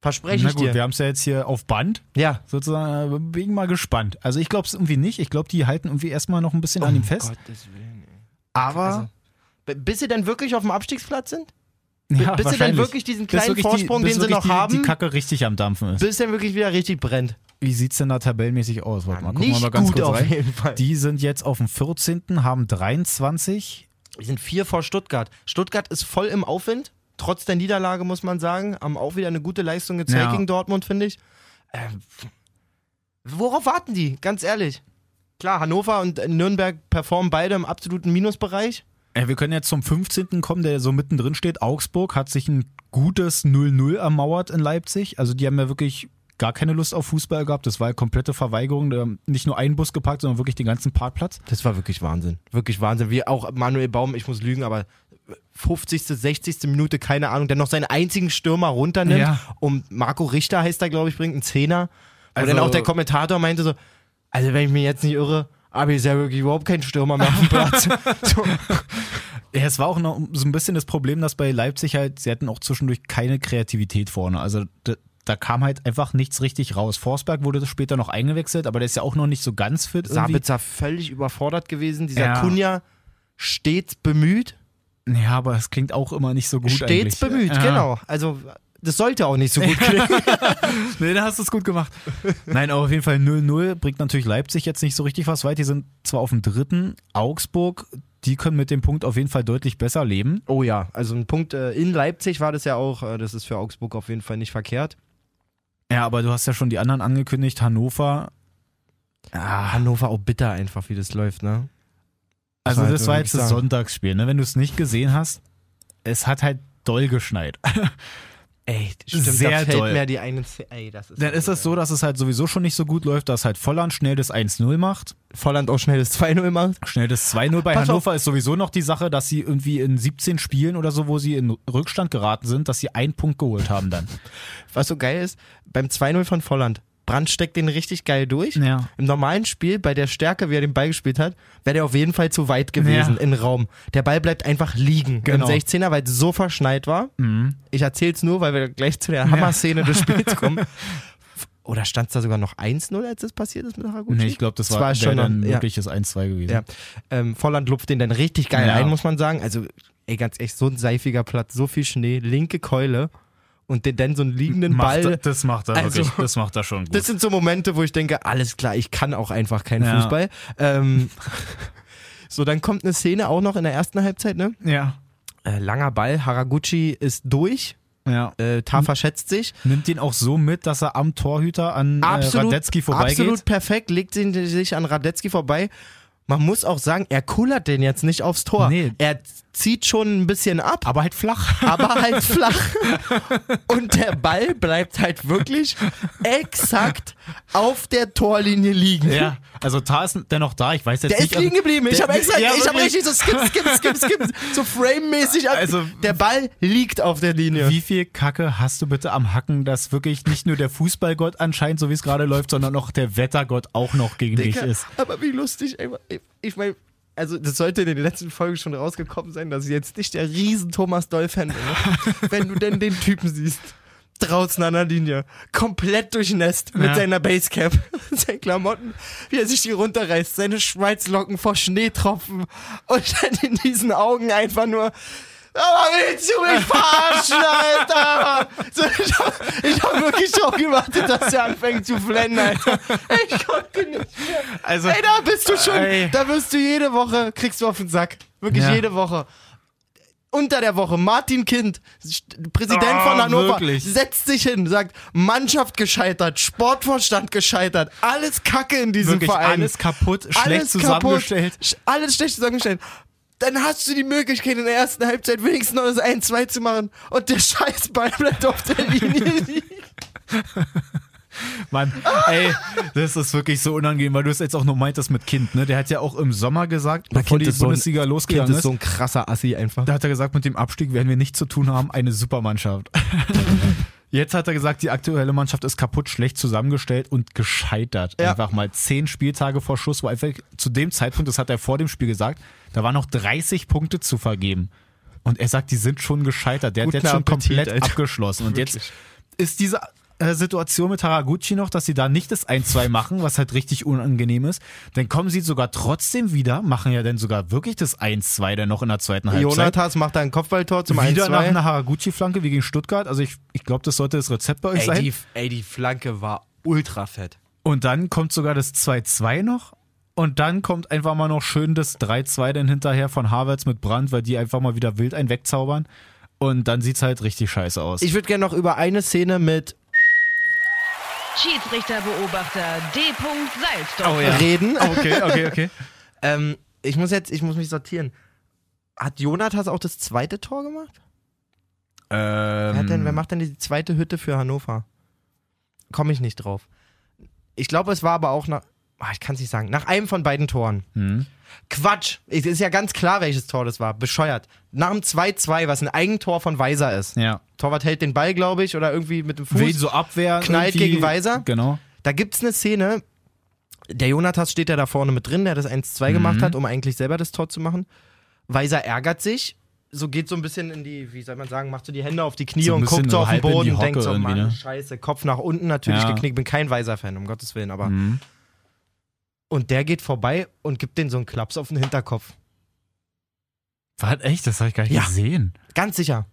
Verspreche Na ich gut, dir. wir haben es ja jetzt hier auf Band, ja. sozusagen. äh, Bin mal gespannt. Also ich glaube es irgendwie nicht. Ich glaube, die halten irgendwie erstmal noch ein bisschen an ihm fest. Gottes Willen, ey. Aber Also, bis sie dann wirklich auf dem Abstiegsplatz sind? ja, bis sie dann wirklich diesen kleinen wirklich die- Vorsprung, bis den sie noch die, haben, Die Kacke richtig am Dampfen ist. bis dann wirklich wieder richtig brennt. Wie sieht's denn da tabellenmäßig aus? Warte mal, gucken wir mal ganz gut kurz auf rein. jeden Fall. Die sind jetzt auf dem 14., haben 23. Die sind vier vor Stuttgart. Stuttgart ist voll im Aufwind. Trotz der Niederlage, muss man sagen. Haben auch wieder eine gute Leistung gezeigt Ja. gegen Dortmund, finde ich. Ähm, worauf warten die? Ganz ehrlich. Klar, Hannover und Nürnberg performen beide im absoluten Minusbereich. Ja, wir können jetzt zum 15. kommen, der so mittendrin steht. Augsburg hat sich ein gutes 0-0 ermauert in Leipzig. Also die haben ja wirklich gar keine Lust auf Fußball gehabt. Das war komplette Verweigerung. Da nicht nur einen Bus geparkt, sondern wirklich den ganzen Parkplatz. Das war wirklich Wahnsinn. Wirklich Wahnsinn. Wie auch Manuel Baum, ich muss lügen, aber 50., 60. Minute, keine Ahnung, der noch seinen einzigen Stürmer runternimmt. Ja. Und Marco Richter heißt er, glaube ich, bringt einen Zehner. Und Also- dann auch der Kommentator meinte so, also wenn ich mich jetzt nicht irre, aber ja wirklich überhaupt kein Stürmer mehr auf dem Platz. so. Ja, es war auch noch so ein bisschen das Problem, dass bei Leipzig halt, sie hatten auch zwischendurch keine Kreativität vorne. Also da, kam halt einfach nichts richtig raus. Forsberg wurde später noch eingewechselt, aber der ist ja auch noch nicht so ganz fit. irgendwie. Sabitzer völlig überfordert gewesen. Dieser Ja. Kunja stets bemüht. Ja, aber es klingt auch immer nicht so gut stets eigentlich. bemüht, Ja. genau. Also das sollte auch nicht so gut klingen. Nee, da hast du es gut gemacht. Nein, aber auf jeden Fall 0-0 bringt natürlich Leipzig jetzt nicht so richtig was weit. Die sind zwar auf dem dritten, Augsburg, die können mit dem Punkt auf jeden Fall deutlich besser leben. Oh ja, also ein Punkt äh, in Leipzig war das ja auch, äh, das ist für Augsburg auf jeden Fall nicht verkehrt. Ja, aber du hast ja schon die anderen angekündigt. Hannover. Ah, Hannover auch bitter einfach, wie das läuft, ne? Also das halt war wirklich jetzt das sagen. Sonntagsspiel. Ne? Wenn du es nicht gesehen hast, es hat halt doll geschneit. Ey, stimmt, Sehr da fällt doll. mir die eine. Ey, das ist Dann ist es so, dass es halt sowieso schon nicht so gut läuft, dass halt Volland schnell das 1-0 macht. Volland auch schnell das 2-0 macht. Schnell das 2-0 bei Pass auf. Hannover ist sowieso noch die Sache, dass sie irgendwie in 17 Spielen oder so, wo sie in Rückstand geraten sind, dass sie einen Punkt geholt haben dann. Was so geil ist, beim 2-0 von Volland, Brandt steckt den richtig geil durch. Ja. Im normalen Spiel, bei der Stärke, wie er den Ball gespielt hat, wäre der auf jeden Fall zu weit gewesen Ja. im Raum. Der Ball bleibt einfach liegen Genau. im 16er, weil es so verschneit war. Mhm. Ich erzähl's nur, weil wir gleich zu der Hammer-Szene des Spiels kommen. Oder stand es da sogar noch 1-0, als das passiert ist mit Haraguchi? Nee, ich glaube, das war, war schon dann noch- ja. wirklich das 1-2 gewesen. Ja. Ähm, Volland lupft den dann richtig geil Ja. ein, muss man sagen. Also, ey, ganz echt, so ein seifiger Platz, so viel Schnee, linke Keule und den dann so einen liegenden Macht Ball. das macht er Also- wirklich, das macht er schon gut. Das sind so Momente, wo ich denke, alles klar, ich kann auch einfach keinen Ja. Fußball. Ähm, so, dann kommt eine Szene auch noch in der ersten Halbzeit, ne? ja. Äh, langer Ball, Haraguchi ist durch, Ja. äh, Taffer schätzt sich. Nimmt den auch so mit, dass er am Torhüter an äh, Absolut, Radetzky vorbeigeht. absolut perfekt, legt ihn sich an Radetzky vorbei. Man muss auch sagen, er kullert den jetzt nicht aufs Tor. Nee. Er zieht schon ein bisschen ab, Aber halt flach. aber halt flach. Und der Ball bleibt halt wirklich exakt auf der Torlinie liegen. Ja, also Tar ist dennoch da. Ich weiß jetzt Der nicht. ist liegen geblieben. Ich Der- habe extra, ja, ich habe richtig so skip, skip, skip, skip, so frame-mäßig. Also- der Ball liegt auf der Linie. Wie viel Kacke hast du bitte am Hacken, dass wirklich nicht nur der Fußballgott anscheinend, so wie es gerade läuft, sondern auch der Wettergott auch noch gegen dich Digga, ist? Aber wie lustig, ey. Ich meine, also das sollte in den letzten Folgen schon rausgekommen sein, dass ich jetzt nicht der riesen Thomas Doll-Fan bin. Ne? Wenn du denn den Typen siehst, draußen an der Linie, komplett durchnässt mit Ja. seiner Basecap, seinen Klamotten, wie er sich die runterreißt, seine Schweizlocken vor Schneetropfen und dann in diesen Augen einfach nur aber willst du mich verarschen, Alter? So, ich hab, ich hab wirklich schon gewartet, dass er anfängt zu flennen, Alter. Ich konnte nicht mehr. Also, Ey, da bist du schon, Ey. da wirst du jede Woche, kriegst du auf den Sack. Wirklich Ja. jede Woche. Unter der Woche, Martin Kind, Präsident Oh, von Hannover, wirklich? setzt sich hin, sagt, Mannschaft gescheitert, Sportvorstand gescheitert, alles Kacke in diesem wirklich Verein. alles kaputt, schlecht Alles zusammengestellt. Kaputt, alles schlecht zusammengestellt. Dann hast du die Möglichkeit in der ersten Halbzeit wenigstens noch das 1-2 zu machen und der Scheißball bleibt auf der Linie liegen. Mann, ey, das ist wirklich so unangenehm, weil du es jetzt auch noch meintest mit Kind, ne? Der hat ja auch im Sommer gesagt, bevor die Bundesliga losgegangen ist, ein krasser Assi einfach. da hat er gesagt, mit dem Abstieg werden wir nichts zu tun haben, eine Supermannschaft. Jetzt hat er gesagt, die aktuelle Mannschaft ist kaputt, schlecht zusammengestellt und gescheitert. Ja. Einfach mal zehn Spieltage vor Schluss, wo einfach zu dem Zeitpunkt, das hat er vor dem Spiel gesagt, da waren noch 30 Punkte zu vergeben. Und er sagt, die sind schon gescheitert. Der Guten hat jetzt schon Appetit, komplett Alter. abgeschlossen. Und jetzt Wirklich. ist diese Situation mit Haraguchi noch, dass sie da nicht das 1-2 machen, was halt richtig unangenehm ist. Dann kommen sie sogar trotzdem wieder, machen ja dann sogar wirklich das 1-2 dann noch in der zweiten Halbzeit. Jonathas macht da ein Kopfballtor zum wieder nach 1-2. einer Haraguchi-Flanke wie gegen Stuttgart. Also ich, ich glaube, das sollte das Rezept bei euch Ey sein. die, ey, die Flanke war ultra fett. Und dann kommt sogar das 2-2 noch. Und dann kommt einfach mal noch schön das 3-2 dann hinterher von Havertz mit Brand, weil die einfach mal wieder wild einen wegzaubern. Und dann sieht's halt richtig scheiße aus. Ich würde gerne noch über eine Szene mit Schiedsrichterbeobachter D. Salzdorf. reden. okay, okay, okay. Ähm, ich muss jetzt, ich muss mich sortieren. Hat Jonathas auch das zweite Tor gemacht? ähm, Wer, hat denn, wer macht denn die zweite Hütte für Hannover? Komme ich nicht drauf. Ich glaube, es war aber auch nach. Ah, ich kann es nicht sagen. Nach einem von beiden Toren. hm. Quatsch. Es ist ja ganz klar, welches Tor das war. Bescheuert. Nach dem 2-2, was ein Eigentor von Weiser ist. Ja. Torwart hält den Ball, glaube ich, oder irgendwie mit dem Fuß. Wen so abwehren. knallt irgendwie- gegen Weiser. Genau. Da gibt's eine Szene, der Jonathas steht ja da vorne mit drin, der das 1-2 Mhm. gemacht hat, um eigentlich selber das Tor zu machen. Weiser ärgert sich, so geht so ein bisschen in die, wie soll man sagen, macht so die Hände auf die Knie So und guckt so auf den Boden und denkt so, Mann, ne? scheiße, Kopf nach unten natürlich Ja. geknickt, bin kein Weiser-Fan, um Gottes Willen, aber. Mhm. Und der geht vorbei und gibt den so einen Klaps auf den Hinterkopf. Was, echt? Das habe ich gar nicht Ja. gesehen. Ganz sicher.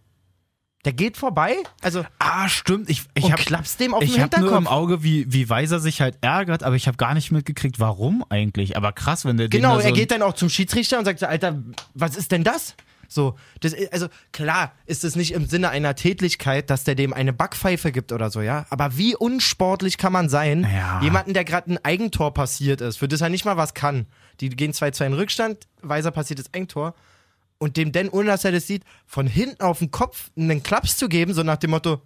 Der geht vorbei, also Ah, stimmt. Ich, ich habe klappst dem auf den ich hab nur im Hinterkopf. Auge, wie, wie Weiser sich halt ärgert, aber ich habe gar nicht mitgekriegt, warum eigentlich. Aber krass, wenn der den Genau, so er geht dann auch zum Schiedsrichter und sagt so, Alter, was ist denn das? So, das, also klar ist es nicht im Sinne einer Tätlichkeit, dass der dem eine Backpfeife gibt oder so, ja. Aber wie unsportlich kann man sein, Ja. jemanden, der gerade ein Eigentor passiert ist, für das er nicht mal was kann. Die gehen 2-2 in Rückstand, Weiser passiert das Eigentor. Und dem denn, ohne dass er das sieht, von hinten auf den Kopf einen Klaps zu geben, so nach dem Motto,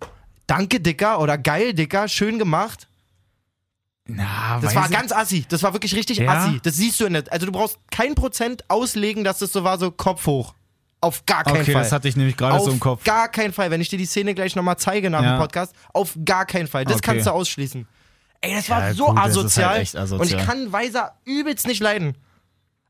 danke Dicker oder geil Dicker, schön gemacht. Na, Das war ich- ganz assi. Das war wirklich richtig Ja? assi. Das siehst du nicht. Also du brauchst kein Prozent auslegen, dass das so war, so Kopf hoch. Auf gar keinen Okay, Fall. das hatte ich nämlich gerade auf so im Kopf. gar keinen Fall. Wenn ich dir die Szene gleich nochmal zeige nach Ja. dem Podcast, auf gar keinen Fall. Das Okay. kannst du ausschließen. Ey, das Ja, war so gut, das ist asozial. halt echt asozial. Und ich kann Weiser übelst nicht leiden.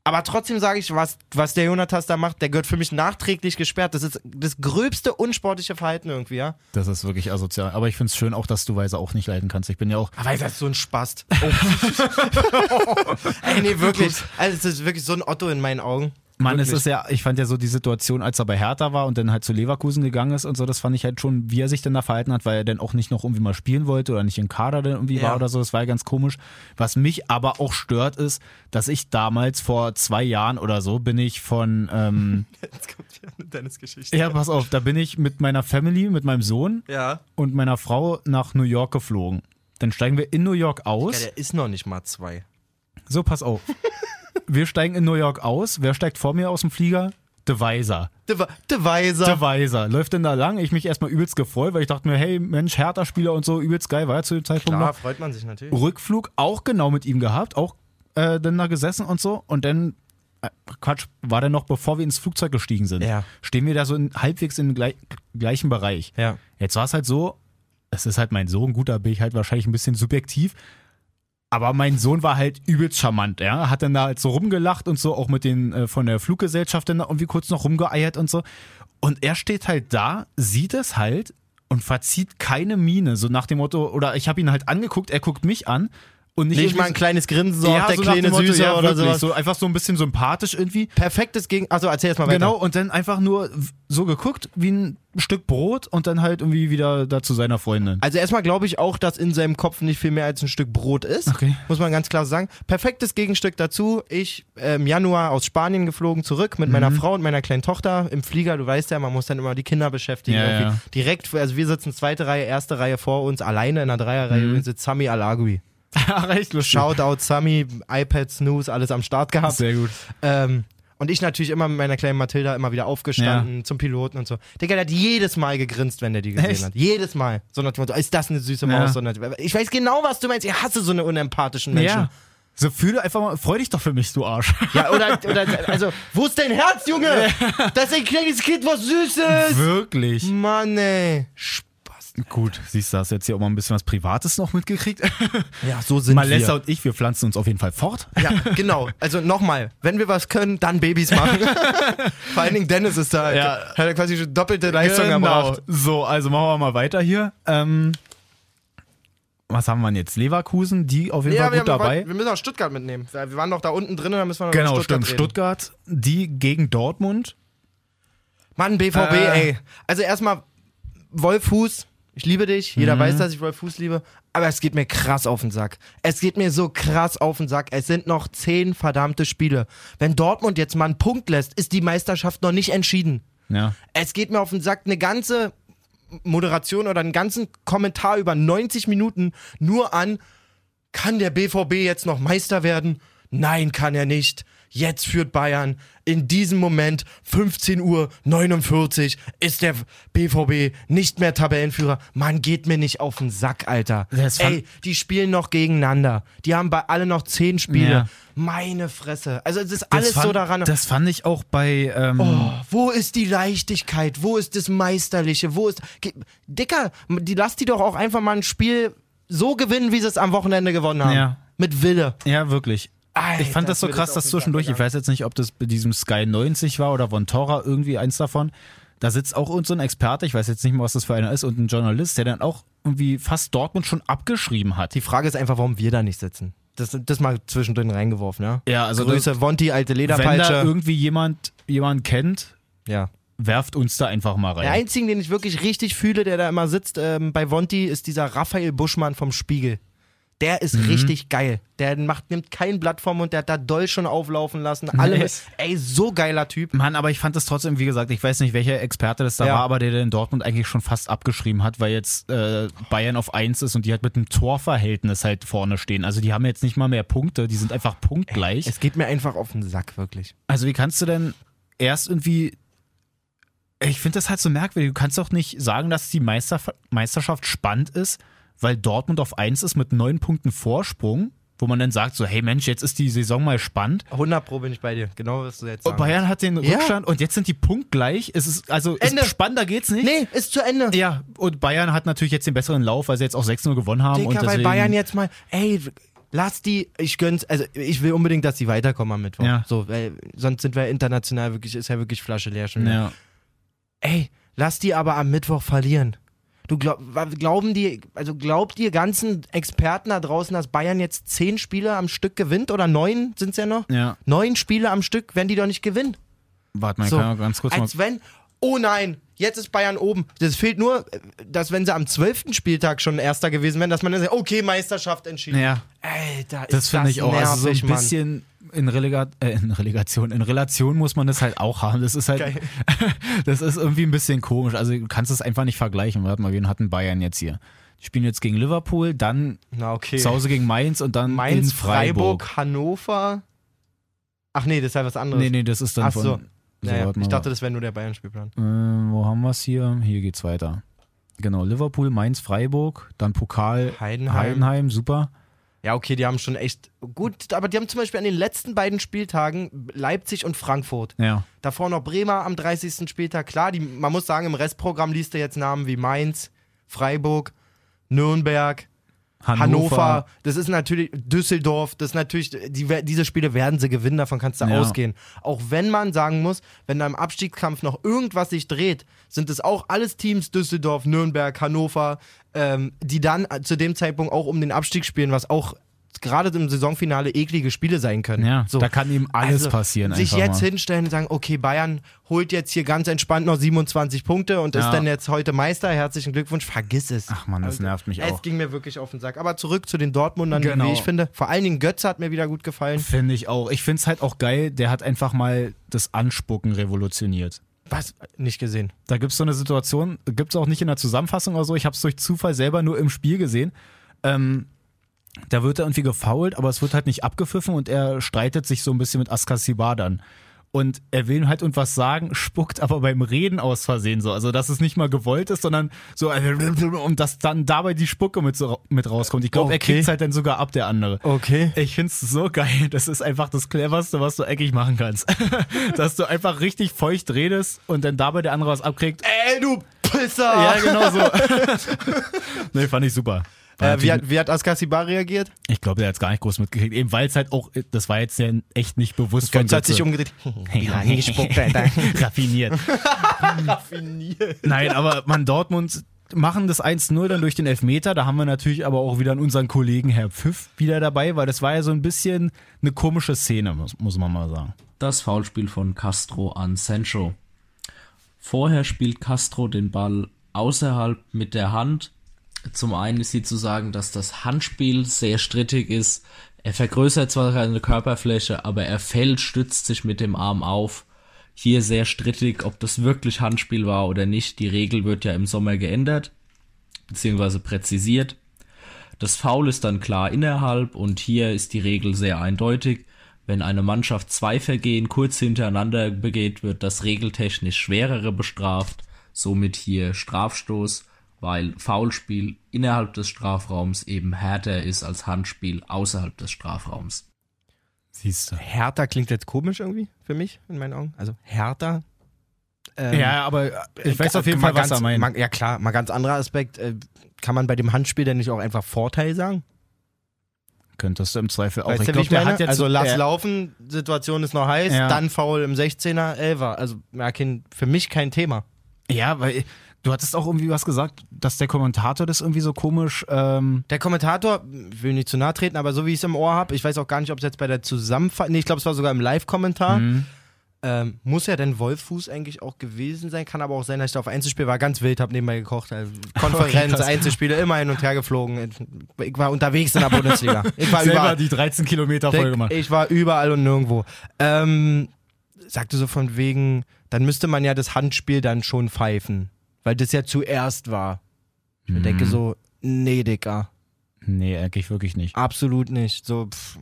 Aber trotzdem sage ich, was, was der Jonathas da macht, der gehört für mich nachträglich gesperrt. Das ist das gröbste unsportliche Verhalten irgendwie, ja. Das ist wirklich asozial. Aber ich finde es schön auch, dass du Weiser auch nicht leiden kannst. Ich bin ja auch. Aber Weiser ist so ein Spast. Oh. Ey, nee, wirklich. Also, es ist wirklich so ein Otto in meinen Augen. Mann, es ist ja, ich fand ja so die Situation, als er bei Hertha war und dann halt zu Leverkusen gegangen ist und so, das fand ich halt schon, wie er sich denn da verhalten hat, weil er dann auch nicht noch irgendwie mal spielen wollte oder nicht im Kader dann irgendwie Ja. war oder so. Das war ja ganz komisch. Was mich aber auch stört, ist, dass ich damals vor zwei Jahren oder so bin ich von, ähm, Jetzt kommt hier eine Dennis-Geschichte. ja, pass auf, da bin ich mit meiner Family, mit meinem Sohn Ja. und meiner Frau nach New York geflogen. Dann steigen wir in New York aus. Ja, der ist noch nicht mal zwei. So, pass auf. Wir steigen in New York aus. Wer steigt vor mir aus dem Flieger? De Weiser. De, Weiser. De Weiser. Läuft denn da lang? Ich mich erstmal übelst gefreut, weil ich dachte mir, hey, Mensch, Hertha-Spieler und so, übelst geil, war ja zu dem Zeitpunkt Klar, noch. freut man sich natürlich. Rückflug auch genau mit ihm gehabt, auch äh, dann da gesessen und so. Und dann, äh, Quatsch, war dann noch, bevor wir ins Flugzeug gestiegen sind, Ja. stehen wir da so in, halbwegs im gleich, gleichen Bereich. Ja. Jetzt war es halt so, es ist halt mein Sohn, gut, da bin ich halt wahrscheinlich ein bisschen subjektiv. Aber mein Sohn war halt übelst charmant, ja. Hat dann da halt so rumgelacht und so, auch mit den äh, von der Fluggesellschaft dann da irgendwie kurz noch rumgeeiert und so. Und er steht halt da, sieht es halt und verzieht keine Miene, so nach dem Motto, oder ich habe ihn halt angeguckt, er guckt mich an und nicht, Nicht mal ein kleines Grinsen, so ja, auf der so kleine Motto, Süße ja, oder wirklich, sowas. so einfach so ein bisschen sympathisch irgendwie. Perfektes Gegen. Also erzähl erst mal weiter. Genau, und dann einfach nur so geguckt wie ein Stück Brot und dann halt irgendwie wieder da zu seiner Freundin. Also erstmal glaube ich auch, dass in seinem Kopf nicht viel mehr als ein Stück Brot ist. Okay. Muss man ganz klar sagen. Perfektes Gegenstück dazu. Ich äh, im Januar aus Spanien geflogen zurück mit Mhm. meiner Frau und meiner kleinen Tochter im Flieger. Du weißt ja, man muss dann immer die Kinder beschäftigen. Ja, ja. Direkt, also wir sitzen zweite Reihe, erste Reihe vor uns, alleine in der Dreierreihe Mhm. mhm. sitzt Sami Alagui. Ach, echt lustig. Shoutout Sami, iPad, Snooze, alles am Start gehabt. Sehr gut. Ähm, und ich natürlich immer mit meiner kleinen Mathilda immer wieder aufgestanden zum Piloten und so. Digga, der hat jedes Mal gegrinst, wenn der die gesehen Echt? hat. Jedes Mal. So nach Motto, ist das eine süße Ja. Maus? So nach- ich weiß genau, was du meinst. Ich hasse so eine unempathischen Menschen. Ja. So fühle einfach mal, freu dich doch für mich, du Arsch. Ja, oder, oder, also, wo ist dein Herz, Junge? Das ist ein kleines Kind, was Süßes. Wirklich. Mann, ey. Spaß. Gut, siehst du, hast jetzt hier auch mal ein bisschen was Privates noch mitgekriegt. Ja, so sind Malessa wir. und ich, wir pflanzen uns auf jeden Fall fort. Ja, genau. Also nochmal, wenn wir was können, dann Babys machen. Vor allen Dingen Dennis ist da. Ja. Hat er quasi doppelte Leistung erbracht. So, also machen wir mal weiter hier. Ähm, was haben wir denn jetzt? Leverkusen, die auf jeden Ja, Fall wir, gut haben- dabei. wir müssen auch Stuttgart mitnehmen. Wir waren doch da unten drin, da müssen wir noch Genau, Stuttgart stimmt. reden. Stuttgart, die gegen Dortmund. Mann, BVB, Äh. ey. Also erstmal, Wolf Fuß, ich liebe dich. Jeder Mhm. weiß, dass ich Wolf Fuß liebe. Aber es geht mir krass auf den Sack. Es geht mir so krass auf den Sack. Es sind noch zehn verdammte Spiele. Wenn Dortmund jetzt mal einen Punkt lässt, ist die Meisterschaft noch nicht entschieden. Ja. Es geht mir auf den Sack, eine ganze Moderation oder einen ganzen Kommentar über 90 Minuten nur an, kann der BVB jetzt noch Meister werden? Nein, kann er nicht. Jetzt führt Bayern. In diesem Moment, 15 Uhr 49, ist der BVB nicht mehr Tabellenführer. Man geht mir nicht auf den Sack, Alter. Ey, die spielen noch gegeneinander. Die haben bei alle noch 10 Spiele. Ja. Meine Fresse. Also es ist Das alles fand, so daran. Das fand ich auch bei. Ähm, Oh, wo ist die Leichtigkeit? Wo ist das Meisterliche? Wo ist. Dicker, die lass die doch auch einfach mal ein Spiel so gewinnen, wie sie es am Wochenende gewonnen haben. Ja. Mit Wille. Ja, wirklich. Alter, ich fand das so mir krass, dass zwischendurch, ich weiß jetzt nicht, ob das bei diesem Sky 90 war oder Vontora, irgendwie eins davon. Da sitzt auch uns so ein Experte, ich weiß jetzt nicht mal, was das für einer ist, und ein Journalist, der dann auch irgendwie fast Dortmund schon abgeschrieben hat. Die Frage ist einfach, warum wir da nicht sitzen. Das, das mal zwischendrin reingeworfen, ja? Ja, also Grüße, Vonti, alte Wenn da Lederpeitsche. irgendwie jemand jemand kennt, Ja. werft uns da einfach mal rein. Der einzige, den ich wirklich richtig fühle, der da immer sitzt ähm, bei Vonti, ist dieser Raphael Buschmann vom Spiegel. Der ist Mhm. richtig geil. Der macht, nimmt kein Blatt vom Mund, der hat da Doll schon auflaufen lassen. Alle, Nee. ey, so geiler Typ. Mann, aber ich fand das trotzdem, wie gesagt, ich weiß nicht, welcher Experte das da Ja. war, aber der den Dortmund eigentlich schon fast abgeschrieben hat, weil jetzt äh, Bayern auf 1 ist und die halt mit einem Torverhältnis halt vorne stehen. Also die haben jetzt nicht mal mehr Punkte, die sind einfach punktgleich. Es geht mir einfach auf den Sack, wirklich. Also wie kannst du denn erst irgendwie. Ich finde das halt so merkwürdig. Du kannst doch nicht sagen, dass die Meister Meisterschaft spannend ist, weil Dortmund auf 1 ist mit neun Punkten Vorsprung, wo man dann sagt, so, hey Mensch, jetzt ist die Saison mal spannend. 100 Pro bin ich bei dir. Genau, was du jetzt Und sagst. Bayern hat den Ja. Rückstand und jetzt sind die punktgleich. Es ist, also Ende. Ist spannender geht's nicht. Nee, ist zu Ende. Ja, und Bayern hat natürlich jetzt den besseren Lauf, weil sie jetzt auch 6-0 gewonnen haben. und Digga, weil deswegen, Bayern jetzt mal, ey, lass die, ich gönn's, also ich will unbedingt, dass die weiterkommen am Mittwoch. Ja. So, weil sonst sind wir international wirklich, ist ja wirklich Flasche leer schon. wieder. Ja. Ey, lass die aber am Mittwoch verlieren. Du glaub, glauben die, also glaubt ihr ganzen Experten da draußen, dass Bayern jetzt zehn Spiele am Stück gewinnt oder neun sind's ja noch? ja. Neun Spiele am Stück, wenn die doch nicht gewinnen. Warte mal, So, kann ganz kurz mal. Als wenn, oh nein, jetzt ist Bayern oben. Das fehlt nur, dass wenn sie am zwölften Spieltag schon Erster gewesen wären, dass man dann sagt, okay, Meisterschaft entschieden. Ja, Alter, ist das finde ich auch. Also so nervig, ein Mann. In, Relega äh, in Relegation, in Relation muss man das halt auch haben. Das ist halt, Geil. das ist irgendwie ein bisschen komisch. Also du kannst es einfach nicht vergleichen. Warte mal, wen hatten Bayern jetzt hier? Die spielen jetzt gegen Liverpool, dann Na, okay. zu Hause gegen Mainz und dann Mainz, in Freiburg. Freiburg, Hannover. Ach nee, das ist ja was anderes. Nee, nee, das ist dann Ach von. so. Naja, warte ich dachte, das wäre nur der Bayern-Spielplan. Äh, wo haben wir es hier? Hier geht's weiter. Genau, Liverpool, Mainz, Freiburg, dann Pokal Heidenheim. Heidenheim, super. Ja, okay, die haben schon echt gut, aber die haben zum Beispiel an den letzten beiden Spieltagen Leipzig und Frankfurt. Ja. Davor noch Bremer am 30. Spieltag. Klar, die, man muss sagen, im Restprogramm liest er jetzt Namen wie Mainz, Freiburg, Nürnberg, Hannover. Hannover. das ist natürlich Düsseldorf, das ist natürlich, die, diese Spiele werden sie gewinnen, davon kannst du Ja. ausgehen. Auch wenn man sagen muss, wenn da im Abstiegskampf noch irgendwas sich dreht, sind es auch alles Teams, Düsseldorf, Nürnberg, Hannover, ähm, die dann zu dem Zeitpunkt auch um den Abstieg spielen, was auch gerade im Saisonfinale eklige Spiele sein können. Ja, da kann eben alles passieren Sich jetzt mal. hinstellen und sagen, okay, Bayern holt jetzt hier ganz entspannt noch 27 Punkte und ist Ja. dann jetzt heute Meister. Herzlichen Glückwunsch. Vergiss es. Ach man, das nervt mich Es auch. ging mir wirklich auf den Sack. Aber zurück zu den Dortmundern, Genau. wie ich finde. Vor allen Dingen Götze hat mir wieder gut gefallen. Finde ich auch. Ich finde es halt auch geil, der hat einfach mal das Anspucken revolutioniert. Was? Nicht gesehen. Da gibt es so eine Situation, gibt es auch nicht in der Zusammenfassung oder so, ich habe es durch Zufall selber nur im Spiel gesehen. Ähm, da wird er irgendwie gefoult, aber es wird halt nicht abgepfiffen und er streitet sich so ein bisschen mit Askasibar dann. Und er will halt irgendwas sagen, spuckt aber beim Reden aus Versehen so. Also, dass es nicht mal gewollt ist, sondern so, und dass dann dabei die Spucke mit, so, mit rauskommt. Ich glaube, er Okay. kriegt halt dann sogar ab, der andere. Okay. Ich find's so geil. Das ist einfach das cleverste, was du eckig machen kannst. Dass du einfach richtig feucht redest und dann dabei der andere was abkriegt. Ey, du Pisser! Ja, genau so. nee, fand ich super. Äh, wie, hat, wie hat Askasibar reagiert? ich glaube, der hat's gar nicht groß mitgekriegt. Eben weil es halt auch, das war jetzt ja echt nicht bewusst von Götze hat sich umgedreht. Ja, gespuckt, Alter. Raffiniert. Nein, aber man, Dortmund machen das 1-0 dann durch den Elfmeter. Da haben wir natürlich aber auch wieder unseren Kollegen Herr Pfiff wieder dabei, weil das war ja so ein bisschen eine komische Szene, muss, muss man mal sagen. Das Foulspiel von Castro an Sancho. Vorher spielt Castro den Ball außerhalb mit der Hand. Zum einen ist hier zu sagen, dass das Handspiel sehr strittig ist. Er vergrößert zwar seine Körperfläche, aber er fällt, stützt sich mit dem Arm auf. Hier sehr strittig, ob das wirklich Handspiel war oder nicht. Die Regel wird ja im Sommer geändert, beziehungsweise präzisiert. Das Foul ist dann klar innerhalb und hier ist die Regel sehr eindeutig. Wenn eine Mannschaft zwei Vergehen kurz hintereinander begeht, wird das regeltechnisch schwerere bestraft. Somit hier Strafstoß, weil Foulspiel innerhalb des Strafraums eben härter ist als Handspiel außerhalb des Strafraums. Siehst du. Hertha klingt jetzt komisch irgendwie für mich, in meinen Augen. Also Hertha. Ähm, Ja, aber ich weiß auf jeden Fall, was ganz, er meint. Mal, ja klar, mal ganz anderer Aspekt. Äh, kann man bei dem Handspiel denn nicht auch einfach Vorteil sagen? Könntest du im Zweifel auch. Weißt du, wie glaub, ich meine? also lass äh, laufen, Situation ist noch heiß, Ja. dann Foul im 16er, 11er. Also ja, kein, für mich kein Thema. Ja, weil du hattest auch irgendwie was gesagt, dass der Kommentator das irgendwie so komisch. Ähm, Der Kommentator, ich will nicht zu nahe treten, aber so wie ich es im Ohr habe, ich weiß auch gar nicht, ob es jetzt bei der Zusammenfassung, nee, ich glaube, es war sogar im Live-Kommentar. Mhm. Ähm, muss ja denn Wolfuß eigentlich auch gewesen sein, kann aber auch sein, dass ich da auf Einzelspiel war, ganz wild, habe nebenbei gekocht. Also Konferenz, krass. Einzelspiele, immer hin und her geflogen. Ich war unterwegs in der Bundesliga. Ich war selber überall. die 13 Kilometer voll gemacht. Ich war überall und nirgendwo. Ähm, sagte so von wegen, dann müsste man ja das Handspiel dann schon pfeifen, weil das ja zuerst war. Ich Mhm. denke so, nee, Dicker, Nee, eigentlich wirklich nicht. absolut nicht. So, pff,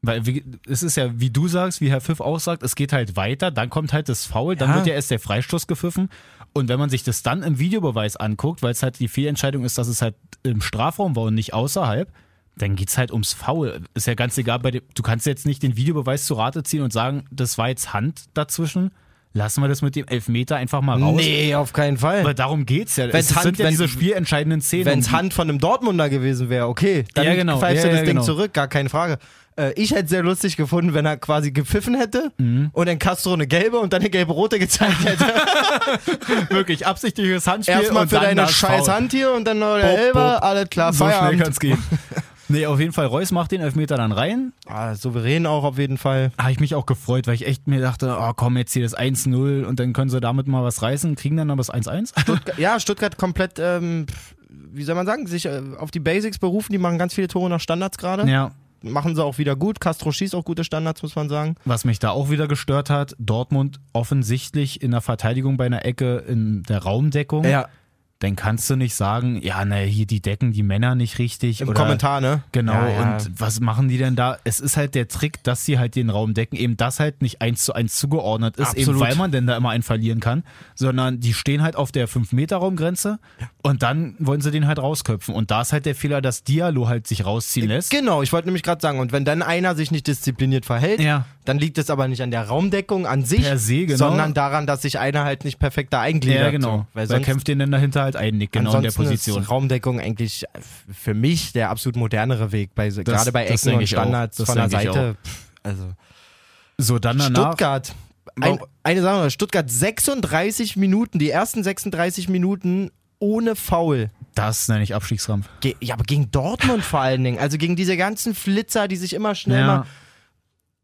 Weil wie, es ist ja, wie du sagst, wie Herr Pfiff auch sagt, es geht halt weiter, dann kommt halt das Foul, dann Ja. wird ja erst der Freistoß gepfiffen. Und wenn man sich das dann im Videobeweis anguckt, weil es halt die Fehlentscheidung ist, dass es halt im Strafraum war und nicht außerhalb, dann geht's halt ums Foul. Ist ja ganz egal, bei dem, du kannst jetzt nicht den Videobeweis zu Rate ziehen und sagen, das war jetzt Hand dazwischen. Lassen wir das mit dem Elfmeter einfach mal raus. nee, auf keinen Fall. Weil darum geht's ja. Wenn's es Hand- sind ja wenn- diese spielentscheidenden Szenen. Wenn es Hand von einem Dortmunder gewesen wäre, okay, dann Ja, genau. pfeifst du Ja, das ja, Ding genau. zurück, gar keine Frage. Äh, ich hätte es sehr lustig gefunden, wenn er quasi gepfiffen hätte Mhm. und dann Castro eine gelbe und dann eine gelbe-rote gezeigt hätte. wirklich absichtliches Handspiel. Erstmal für deine scheiß. Hand hier und dann noch der Elber, alles klar, So schnell Feierabend. kann's gehen. Nee, auf jeden Fall, Reus macht den Elfmeter dann rein. Ah, souverän auch auf jeden Fall. Habe ich mich auch gefreut, weil ich echt mir dachte, oh komm, jetzt hier das 1-0 und dann können sie damit mal was reißen, kriegen dann aber das 1-1. Ja, Stuttgart komplett, ähm, wie soll man sagen, sich äh, auf die Basics berufen. Die machen ganz viele Tore nach Standards gerade. ja. Machen sie auch wieder gut. Castro schießt auch gute Standards, muss man sagen. Was mich da auch wieder gestört hat, Dortmund offensichtlich in der Verteidigung bei einer Ecke in der Raumdeckung. Dann kannst du nicht sagen, ja, ne, hier die decken die Männer nicht richtig. Im oder Kommentar, ne? Genau, Ja, ja. und was machen die denn da? Es ist halt der Trick, dass sie halt den Raum decken, eben das halt nicht eins zu eins zugeordnet ist, eben Absolut. weil man denn da immer einen verlieren kann, sondern die stehen halt auf der 5-Meter-Raumgrenze und dann wollen sie den halt rausköpfen. Und da ist halt der Fehler, dass Diallo halt sich rausziehen lässt. Genau, ich wollte nämlich gerade sagen, und wenn dann einer sich nicht diszipliniert verhält, Ja. dann liegt es aber nicht an der Raumdeckung an sich, se, genau. sondern daran, dass sich einer halt nicht perfekt da eingliedert. Ja, genau. So. Weil Wer sonst, kämpft den denn dahinter halt ein, Nick, genau in der Ansonsten Position. Ist Raumdeckung eigentlich für mich der absolut modernere Weg, bei, gerade bei das Ecken und. Standards Das von der Seite. Pff, Also So, dann danach. Stuttgart. Ein, eine Sache noch, Stuttgart 36 Minuten, die ersten 36 Minuten ohne Foul. Das nenne ich Abstiegskampf. Ge ja, aber gegen Dortmund vor allen Dingen. Also gegen diese ganzen Flitzer, die sich immer schnell Ja. mal.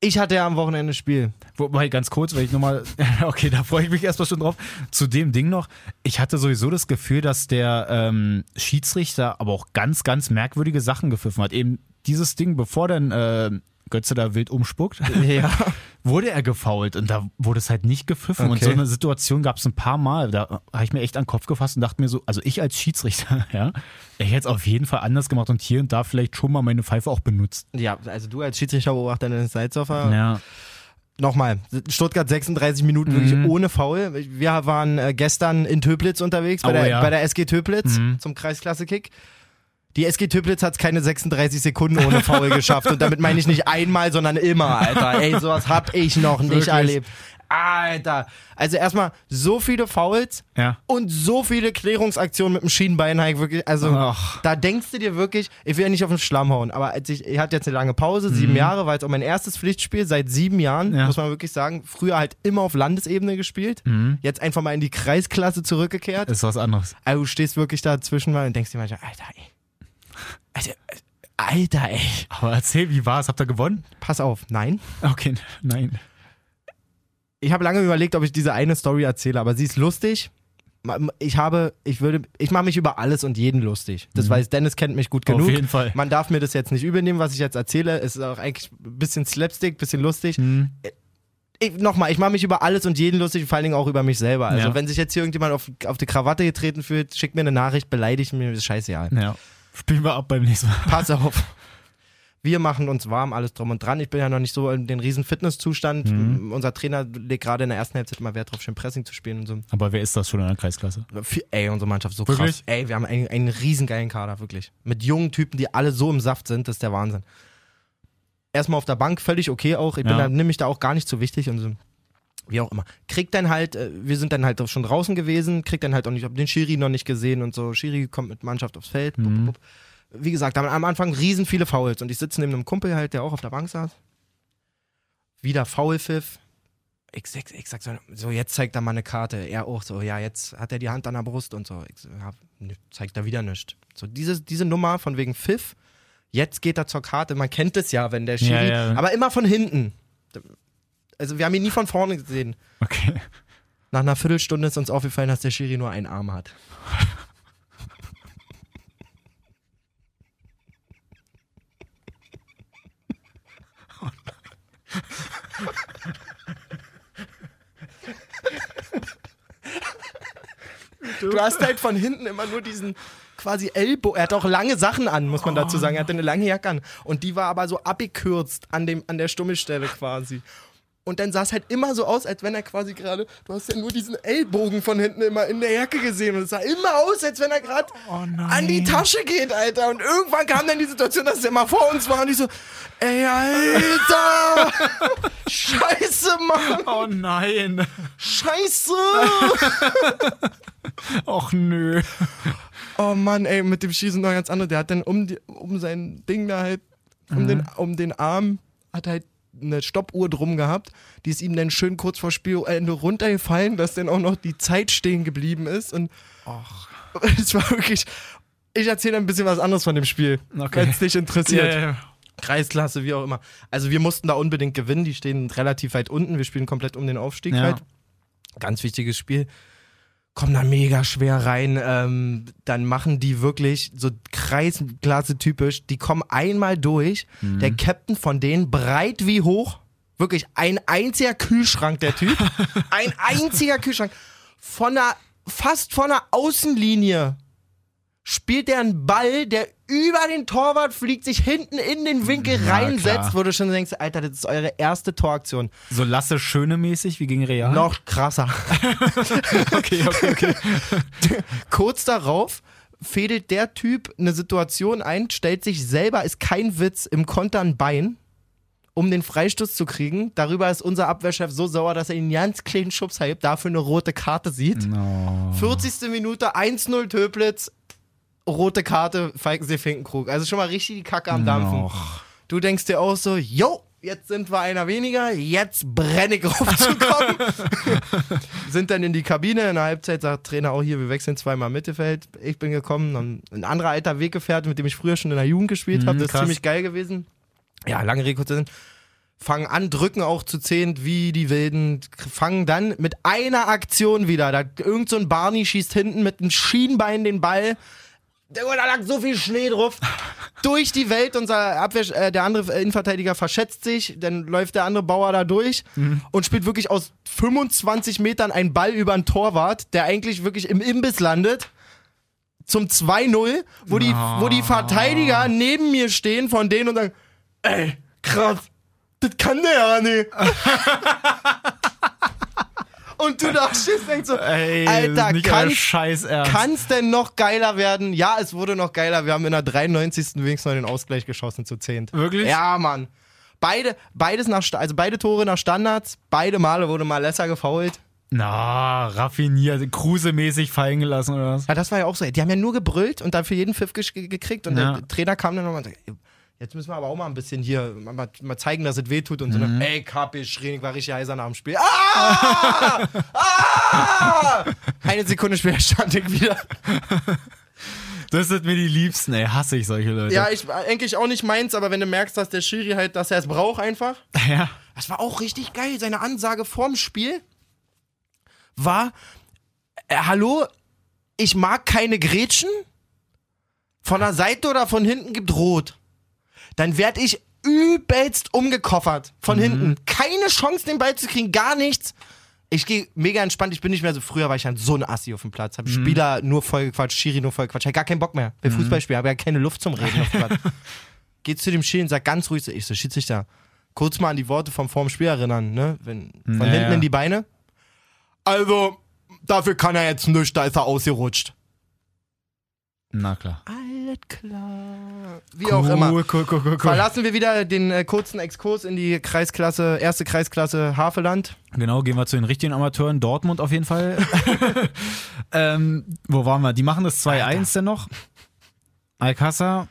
Ich hatte ja am Wochenende Spiel. Wobei, ganz kurz, weil ich nochmal, okay, da freue ich mich erstmal schon drauf. Zu dem Ding noch, ich hatte sowieso das Gefühl, dass der ähm, Schiedsrichter aber auch ganz, ganz merkwürdige Sachen gepfiffen hat. Eben dieses Ding, bevor dann äh, Götze da wild umspuckt, Ja. wurde er gefault und da wurde es halt nicht gepfiffen. Und Okay. so eine Situation gab es ein paar Mal. Da habe ich mir echt an den Kopf gefasst und dachte mir so, also ich als Schiedsrichter, ja, ich hätte es auf jeden Fall anders gemacht und hier und da vielleicht schon mal meine Pfeife auch benutzt. Ja, also du als Schiedsrichterbeobachter Dennis Seitzofer. Ja. Nochmal, Stuttgart 36 Minuten Mhm. wirklich ohne Foul. Wir waren äh, gestern in Töplitz unterwegs, bei, Oh, der, ja. bei der SG Töplitz Mhm. zum Kreisklasse-Kick. Die SG Töplitz hat es keine 36 Sekunden ohne Foul geschafft. Und damit meine ich nicht einmal, sondern immer, Alter. Ey, sowas hab ich noch nicht Wirklich? erlebt. Alter. Also erstmal so viele Fouls Ja. und so viele Klärungsaktionen mit dem Schienenbeinhike. Wirklich, also Ach. da denkst du dir wirklich, ich will ja nicht auf den Schlamm hauen, aber als ich, ich hatte jetzt eine lange Pause, sieben Jahre, war jetzt auch mein erstes Pflichtspiel seit sieben Jahren, Mhm. Ja. muss man wirklich sagen. Früher halt immer auf Landesebene gespielt, Mhm. jetzt einfach mal in die Kreisklasse zurückgekehrt. Ist was anderes. Also du stehst wirklich dazwischen mal und denkst dir manchmal, Alter, ey. Also, Alter, ey. Aber erzähl, wie war es? Habt ihr gewonnen? Pass auf, nein. Okay, nein. Ich habe lange überlegt, ob ich diese eine Story erzähle, aber sie ist lustig. Ich habe, ich würde, ich mache mich über alles und jeden lustig. Das weiß Dennis kennt mich gut Mhm. Auf genug. jeden Fall. Man darf mir das jetzt nicht übernehmen, was ich jetzt erzähle. Es ist auch eigentlich ein bisschen Slapstick, ein bisschen lustig. Mhm. Nochmal, ich mache mich über alles und jeden lustig, vor allen Dingen auch über mich selber. Also Ja. wenn sich jetzt hier irgendjemand auf, auf die Krawatte getreten fühlt, schickt mir eine Nachricht, beleidigt mir, ist scheißegal. Ja. Spielen wir ab beim nächsten Mal. Pass auf. Wir machen uns warm, alles drum und dran. Ich bin ja noch nicht so in den riesen Fitnesszustand. Mhm. Unser Trainer legt gerade in der ersten Halbzeit mal Wert drauf, schön Pressing zu spielen und so. Aber wer ist das schon in der Kreisklasse? Ey, unsere Mannschaft so Wirklich? krass. Ey, wir haben einen, einen riesen geilen Kader, wirklich. Mit jungen Typen, die alle so im Saft sind, das ist der Wahnsinn. Erstmal auf der Bank, völlig okay auch. Ich bin Ja. da, nimm mich da auch gar nicht so wichtig und so. Wie auch immer. Kriegt dann halt, äh, wir sind dann halt schon draußen gewesen, kriegt dann halt auch nicht, hab den Schiri noch nicht gesehen und so. Schiri kommt mit Mannschaft aufs Feld. Bup, bup, bup. Wie gesagt, am, am Anfang riesen viele Fouls und ich sitze neben einem Kumpel halt, der auch auf der Bank saß. Wieder Foulpfiff. Ich, sag- ich sag so, so, jetzt zeigt er mal eine Karte. Er auch so, ja, jetzt hat er die Hand an der Brust und so. Ich ja, zeigt er wieder nichts. So, diese, diese Nummer von wegen Pfiff, jetzt geht er zur Karte. Man kennt es ja, wenn der Schiri, Ja, ja. aber immer von hinten. Also wir haben ihn nie von vorne gesehen. Okay. Nach einer Viertelstunde ist uns aufgefallen, dass der Schiri nur einen Arm hat. Du hast halt von hinten immer nur diesen quasi Ellbogen. Er hat auch lange Sachen an, muss man dazu sagen. Er hatte eine lange Jacke an. Und die war aber so abgekürzt an, dem, an der Stummelstelle quasi. Und dann sah es halt immer so aus, als wenn er quasi gerade, du hast ja nur diesen Ellbogen von hinten immer in der Jacke gesehen. Und es sah immer aus, als wenn er gerade an die Tasche geht, Alter. Und irgendwann kam dann die Situation, dass er mal vor uns war und ich so, ey, Alter! Scheiße, Mann! Oh nein. Scheiße! Och nö. Oh Mann, ey, mit dem Schießen noch ganz andere. Der hat dann um, die, um sein Ding da halt, um, den, um den Arm, hat halt eine Stoppuhr drum gehabt. Die ist ihm dann schön kurz vor Spielende runtergefallen, dass dann auch noch die Zeit stehen geblieben ist. Und es war wirklich. Ich erzähle ein bisschen was anderes von dem Spiel, Okay. wenn es dich interessiert. Ja, ja. Kreisklasse, wie auch immer. Also wir mussten da unbedingt gewinnen. Die stehen relativ weit unten. Wir spielen komplett um den Aufstieg Ja. halt. Ganz wichtiges Spiel. Kommen da mega schwer rein. Ähm, dann machen die wirklich so Kreisklasse typisch. Die kommen einmal durch. Mhm. Der Captain von denen breit wie hoch. Wirklich ein einziger Kühlschrank, der Typ. ein einziger Kühlschrank. Von der, fast von der Außenlinie spielt der einen Ball, der über den Torwart fliegt, sich hinten in den Winkel Ja, reinsetzt, klar. wo du schon denkst, Alter, das ist eure erste Toraktion. So Lasse Schöne mäßig wie gegen Real. Noch krasser. Okay, okay, okay. Kurz darauf fädelt der Typ eine Situation ein, stellt sich selber, ist kein Witz, im Konter ein Bein um den Freistoß zu kriegen. Darüber ist unser Abwehrchef so sauer, dass er ihn ganz kleinen Schubs hebt, dafür eine rote Karte sieht. No. 40. Minute 1-0 Töplitz, rote Karte Falkensee Finkenkrug. Also schon mal richtig die Kacke am Dampfen. Noch. Du denkst dir auch so, yo, jetzt sind wir einer weniger, jetzt brenne ich raufzukommen. sind dann in die Kabine, in der Halbzeit sagt Trainer auch hier, wir wechseln zweimal Mittelfeld. Ich bin gekommen, dann ein anderer alter Weggefährte, mit dem ich früher schon in der Jugend gespielt habe, das ist ziemlich geil gewesen. Ja, lange Sinn. Fangen an, drücken auch zu zehnt wie die Wilden, fangen dann mit einer Aktion wieder. Da irgend so ein Barney schießt hinten mit einem Schienbein den Ball. Da lag so viel Schnee drauf. durch die Welt, unser Abwehr, äh, der andere Innenverteidiger verschätzt sich, dann läuft der andere Bauer da durch und spielt wirklich aus 25 Metern einen Ball über einen Torwart, der eigentlich wirklich im Imbiss landet. Zum 2-0, wo die, wo die Verteidiger neben mir stehen von denen und sagen, ey, krass, das kann der ja nicht. und du da stehst und denkst so, Ey, Alter, Ernst. kann's denn noch geiler werden? Ja, es wurde noch geiler. Wir haben in der 93. wenigstens noch den Ausgleich geschossen zu 10. Wirklich? Ja, Mann. Beide, beides nach, also beide Tore nach Standards, beide Male wurde Malessa gefoult. Na, raffiniert, Kruse-mäßig fallen gelassen oder was? Ja, das war ja auch so. Die haben ja nur gebrüllt und dann für jeden Pfiff gekriegt. Und Ja. der Trainer kam dann nochmal und sagte, jetzt müssen wir aber auch mal ein bisschen hier mal, mal zeigen, dass es weh tut. Und so, Mhm. ey, KP Schrenig war richtig heiser nach dem Spiel. Ah! ah! Eine Sekunde später stand ich wieder. Das sind mir die Liebsten, ey, hasse ich solche Leute. Ja, ich eigentlich auch nicht meins, aber wenn du merkst, dass der Schiri halt, dass er es braucht einfach. ja. Das war auch richtig geil. Seine Ansage vorm Spiel war: äh, Hallo, ich mag keine Grätschen. Von der Seite oder von hinten gibt rot. Dann werd ich übelst umgekoffert. Von hinten. Keine Chance, den Ball zu kriegen, gar nichts. Ich gehe mega entspannt, ich bin nicht mehr so. Früher war ich dann so ein Assi auf dem Platz. Hab Spieler nur voll gequatscht, Schiri nur voll gequatscht. Hab gar keinen Bock mehr. Will Fußball spielen, habe ja keine Luft zum Reden auf dem Platz. Geht zu dem Schiri und sagt ganz ruhig so: Ich so, Schiedsrichter, kurz mal an die Worte vom vorm Spiel erinnern, ne? Wenn, von Ja, hinten in die Beine. Also, dafür kann er jetzt nichts, da ist er ausgerutscht. Na klar. Alles klar. Wie auch immer. Cool, cool, cool, cool, cool. Verlassen wir wieder den äh, kurzen Exkurs in die Kreisklasse, erste Kreisklasse Havelland. Genau, gehen wir zu den richtigen Amateuren. Dortmund auf jeden Fall. ähm, wo waren wir? Die machen das 2-1 denn noch. Alcázar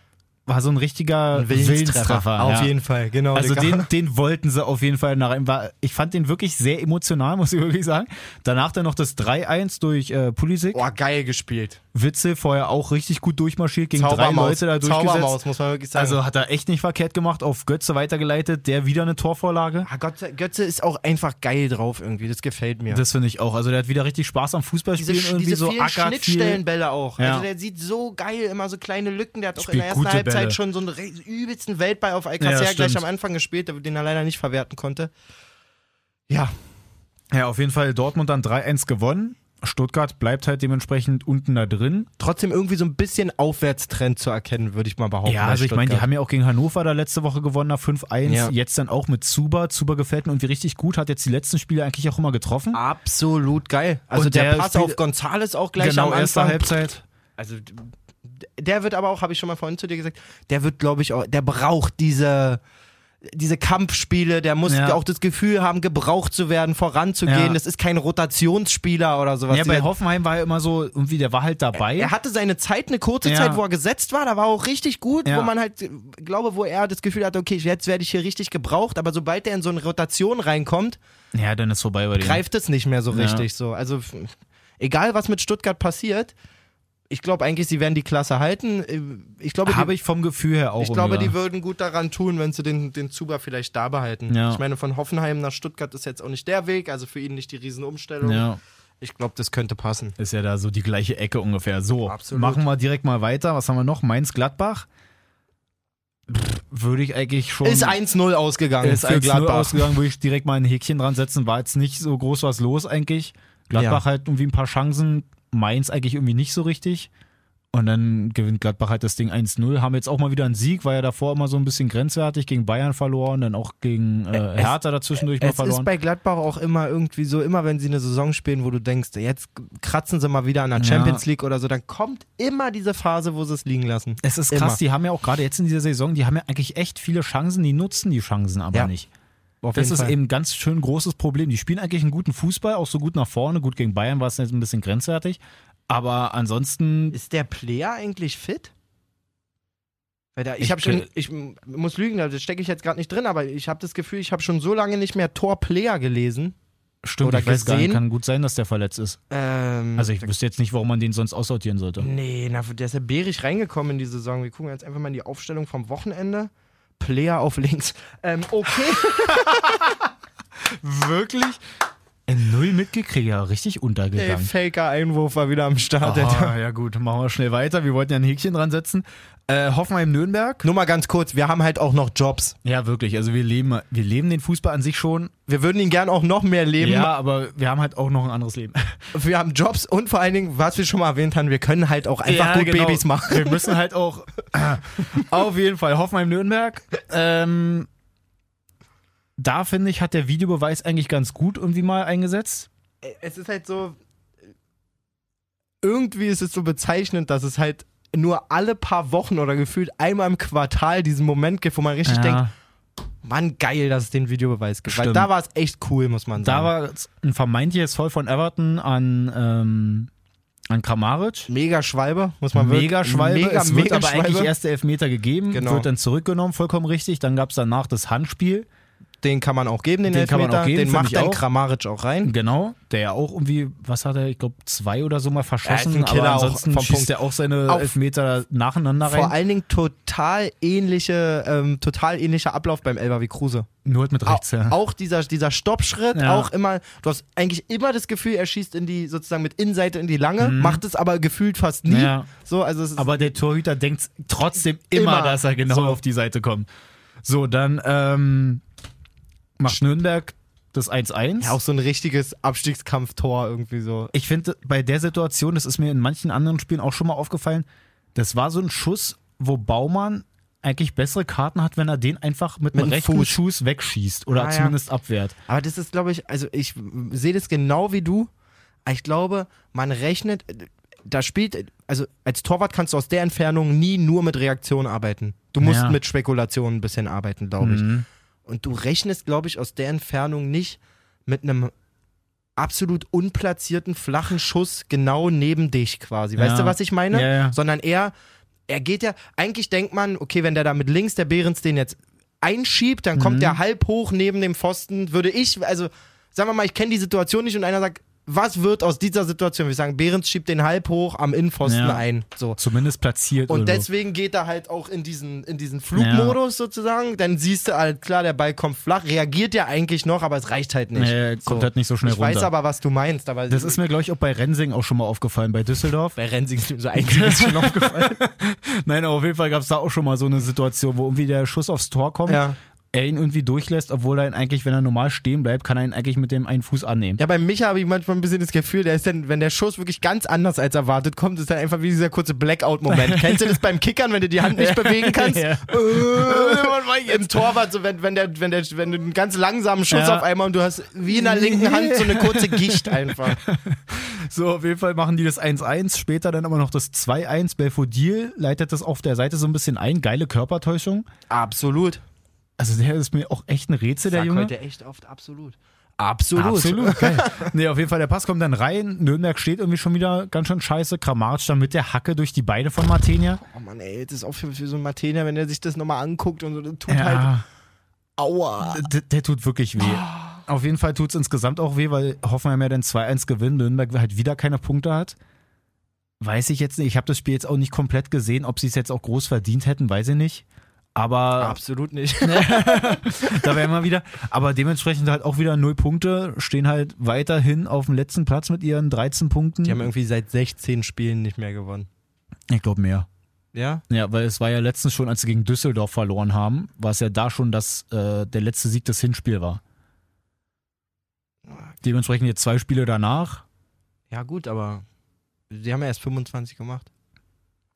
war so ein richtiger Willenstreffer. Auf ja. jeden Fall, genau. Also den, den wollten sie auf jeden Fall nach. War, ich fand den wirklich sehr emotional, muss ich wirklich sagen. Danach dann noch das 3-1 durch äh, Pulisic. Boah, geil gespielt. Witzel vorher auch richtig gut durchmarschiert gegen drei. Leute da durchgesetzt. Zaubermaus, muss man wirklich sagen. Also hat er echt nicht verkehrt gemacht, auf Götze weitergeleitet, der wieder eine Torvorlage. Ah, Götze, Götze ist auch einfach geil drauf irgendwie, das gefällt mir. Das finde ich auch. Also der hat wieder richtig Spaß am diese, Fußballspielen, Sch- irgendwie diese so vielen ackert viel. Schnittstellenbälle auch. Ja. Also der sieht so geil, immer so kleine Lücken. Der hat auch in Spielt der ersten Halbzeit Bälle. schon so einen übelsten Weltball auf Ja, Alcacer stimmt. gleich am Anfang gespielt, den er leider nicht verwerten konnte. Ja, Ja, auf jeden Fall Dortmund dann 3-1 gewonnen. Stuttgart bleibt halt dementsprechend unten da drin. trotzdem irgendwie so ein bisschen Aufwärtstrend zu erkennen, würde ich mal behaupten. Ja, also ich meine, die haben ja auch gegen Hannover da letzte Woche gewonnen, nach 5-1. Ja. Jetzt dann auch mit Zuba. Zuba gefällt mir irgendwie richtig gut, hat jetzt die letzten Spiele eigentlich auch immer getroffen. absolut geil. Also Und der, der Pass auf Gonzales auch gleich genau, am Anfang. Halbzeit. Also der wird aber auch, habe ich schon mal vorhin zu dir gesagt, der wird, glaube ich, auch, der braucht diese diese Kampfspiele, der muss Ja. auch das Gefühl haben, gebraucht zu werden, voranzugehen. Ja. Das ist kein Rotationsspieler oder sowas. Ja, bei Hoffenheim war er immer so, irgendwie, der war halt dabei. er hatte seine Zeit, eine kurze Ja. Zeit, wo er gesetzt war, da war auch richtig gut, wo man halt, äh, glaube, wo er das Gefühl hatte, okay, jetzt werde ich hier richtig gebraucht, aber sobald er in so eine Rotation reinkommt, ja, dann ist vorbei bei greift es nicht mehr so richtig so. Also egal, was mit Stuttgart passiert, ich glaube eigentlich, sie werden die Klasse halten. Äh, Ich glaube, Habe ich vom Gefühl her auch. ich glaube, die würden gut daran tun, wenn sie den, den Zuber vielleicht da behalten. Ja. Ich meine, von Hoffenheim nach Stuttgart ist jetzt auch nicht der Weg, also für ihn nicht die Riesenumstellung. Ja, Ich glaube, das könnte passen. ist ja da so die gleiche Ecke ungefähr. So, Absolut. machen wir direkt mal weiter. Was haben wir noch? Mainz-Gladbach. Würde ich eigentlich schon. Ist 1-0 ausgegangen ist für 1-0 Gladbach. ausgegangen, würde ich direkt mal ein Häkchen dran setzen. War jetzt nicht so groß was los eigentlich. Gladbach Ja. halt irgendwie ein paar Chancen. Mainz eigentlich irgendwie nicht so richtig. Und dann gewinnt Gladbach halt das Ding 1-0. Haben jetzt auch mal wieder einen Sieg, war ja davor immer so ein bisschen grenzwertig, gegen Bayern verloren, dann auch gegen äh, Hertha dazwischendurch mal Es verloren. ist bei Gladbach auch immer irgendwie so, immer wenn sie eine Saison spielen, wo du denkst, jetzt kratzen sie mal wieder an der Champions League oder so, dann kommt immer diese Phase, wo sie es liegen lassen. Es ist Immer. krass, die haben ja auch gerade jetzt in dieser Saison, die haben ja eigentlich echt viele Chancen, die nutzen die Chancen aber Ja, nicht. Auf Das jeden ist Fall. eben ein ganz schön großes Problem. Die spielen eigentlich einen guten Fußball, auch so gut nach vorne. Gut gegen Bayern war es jetzt ein bisschen grenzwertig. Aber ansonsten, Ist der Player eigentlich fit? Weil da, ich Ich habe schon, ich muss lügen, da stecke ich jetzt gerade nicht drin, aber ich habe das Gefühl, ich habe schon so lange nicht mehr Tor-Player gelesen. stimmt, Oder ich weiß gar nicht, kann gut sein, dass der verletzt ist. Ähm, Also ich wüsste jetzt nicht, warum man den sonst aussortieren sollte. Nee, na, der ist ja bärig reingekommen in die Saison. Wir gucken jetzt einfach mal in die Aufstellung vom Wochenende. Player auf links. Ähm, okay. Wirklich? Null mitgekriegt, ja, richtig Der untergegangen. Faker-Einwurf war wieder am Start. Ah, ja gut, machen wir schnell weiter. Wir wollten ja ein Häkchen dran setzen. Äh, Hoffenheim-Nürnberg. Nur mal ganz kurz, wir haben halt auch noch Jobs. Ja, wirklich. Also wir leben, wir leben den Fußball an sich schon. Wir würden ihn gern auch noch mehr leben. Ja, aber wir haben halt auch noch ein anderes Leben. Wir haben Jobs und vor allen Dingen, was wir schon mal erwähnt haben, wir können halt auch einfach gut genau. Babys machen. Wir müssen halt auch auf jeden Fall Hoffenheim-Nürnberg. Ähm, da finde ich, hat der Videobeweis eigentlich ganz gut irgendwie mal eingesetzt. Es ist halt so, irgendwie ist es so bezeichnend, dass es halt nur alle paar Wochen oder gefühlt einmal im Quartal diesen Moment gibt, wo man richtig denkt, Mann, geil, dass es den Videobeweis gibt. Weil Stimmt. da war es echt cool, muss man da sagen. war ein vermeintliches Foul von Everton an, ähm, an Kramaric. mega Schwalbe, muss man wirklich- Mega Schwalbe. Mega, es wird mega aber eigentlich Schwalbe. erst der Elfmeter gegeben, Genau. wird dann zurückgenommen, vollkommen richtig. Dann gab es danach das Handspiel. Den kann man auch geben, den, Den kann man Elfmeter. auch geben, den macht dann auch. Kramaric auch rein. Genau, der ja auch irgendwie, was hat er, ich glaube, zwei oder so mal verschossen, Killer aber auch ansonsten vom schießt Punkt. er auch seine Auf- Elfmeter nacheinander rein. Vor allen Dingen total ähnliche, ähm, total ähnlicher Ablauf beim Elber wie Kruse. Nur halt mit rechts, Au- ja. Auch dieser, dieser Stoppschritt, Ja. auch immer, du hast eigentlich immer das Gefühl, er schießt in die, sozusagen mit Innenseite in die Lange, Mhm. macht es aber gefühlt fast nie. Ja. So, also Aber der Torhüter denkt trotzdem immer, Immer. dass er genau So. auf die Seite kommt. So, dann ähm, macht Nürnberg das 1-1. ja, auch so ein richtiges Abstiegskampftor irgendwie so. ich finde, bei der Situation, das ist mir in manchen anderen Spielen auch schon mal aufgefallen, das war so ein Schuss, wo Baumann eigentlich bessere Karten hat, wenn er den einfach mit, Mit einem dem rechten Fuß. Schuss wegschießt oder Ah, ja. zumindest abwehrt. Aber das ist, glaube ich, also ich sehe das genau wie du. Ich glaube, man rechnet, da spielt, also als Torwart kannst du aus der Entfernung nie nur mit Reaktion arbeiten. Du musst Ja. mit Spekulationen ein bisschen arbeiten, glaube ich. Mhm. Und du rechnest, glaube ich, aus der Entfernung nicht mit einem absolut unplatzierten flachen Schuss genau neben dich quasi. Weißt Ja. du, was ich meine? Ja, ja. Sondern eher, er geht ja, eigentlich denkt man, okay, wenn der da mit links der Behrens den jetzt einschiebt, dann Mhm. kommt der halb hoch neben dem Pfosten, würde ich, also sagen wir mal, ich kenne die Situation nicht und einer sagt, was wird aus dieser Situation? Wir sagen, Behrens schiebt den halb hoch am Innenpfosten Ja. ein. So. Zumindest platziert. Und oder so. deswegen geht er halt auch in diesen, in diesen Flugmodus sozusagen. Dann siehst du halt, klar, der Ball kommt flach, reagiert ja eigentlich noch, aber es reicht halt nicht. Nee, kommt halt nicht so schnell ich weiß runter. aber, was du meinst. Aber Das ist mir, glaube ich, auch bei Rensing auch schon mal aufgefallen, bei Düsseldorf. bei Rensing ist mir so einiges schon aufgefallen. Nein, aber auf jeden Fall gab es da auch schon mal so eine Situation, wo irgendwie der Schuss aufs Tor kommt, Ja. Er ihn irgendwie durchlässt, obwohl er ihn eigentlich, wenn er normal stehen bleibt, kann er ihn eigentlich mit dem einen Fuß annehmen. ja, bei Micha habe ich manchmal ein bisschen das Gefühl, der ist dann, wenn der Schuss wirklich ganz anders als erwartet kommt, ist dann einfach wie dieser kurze Blackout-Moment. Kennst du das beim Kickern, wenn du die Hand nicht bewegen kannst? Ja. Äh, Im Torwart, so wenn, wenn, der, wenn, der, wenn du einen ganz langsamen Schuss Ja. auf einmal und du hast wie in der linken Hand so eine kurze Gicht einfach. So, auf jeden Fall machen die das 1-1, später dann aber noch das 2-1. Belfodil leitet das auf der Seite so ein bisschen ein. Geile Körpertäuschung. Absolut. Also der ist mir auch echt ein Rätsel, der Sag Junge. heute echt oft absolut. Absolut. Absolut, geil. Nee, auf jeden Fall, der Pass kommt dann rein. Nürnberg steht irgendwie schon wieder ganz schön scheiße. Kramaric dann mit der Hacke durch die Beine von Martenia. Oh Mann, ey, das ist auch für, für so einen Martiner, wenn er sich das nochmal anguckt und so, das tut halt. Ja, Aua. der, der tut wirklich weh. Auf jeden Fall tut es insgesamt auch weh, weil Hoffenheim ja dann 2-1 gewinnt. Nürnberg halt wieder keine Punkte hat. Weiß ich jetzt nicht. Ich habe das Spiel jetzt auch nicht komplett gesehen. Ob sie es jetzt auch groß verdient hätten, weiß ich nicht. Aber Absolut nicht. da wären wir wieder. Aber dementsprechend halt auch wieder null Punkte, stehen halt weiterhin auf dem letzten Platz mit ihren 13 Punkten. Die haben irgendwie seit 16 Spielen nicht mehr gewonnen. ich glaube mehr. Ja? Ja, weil es war ja letztens schon, als sie gegen Düsseldorf verloren haben, war es ja da schon, dass äh, der letzte Sieg des Hinspiel war. Dementsprechend jetzt zwei Spiele danach. Ja, gut, aber sie haben ja erst 25 gemacht.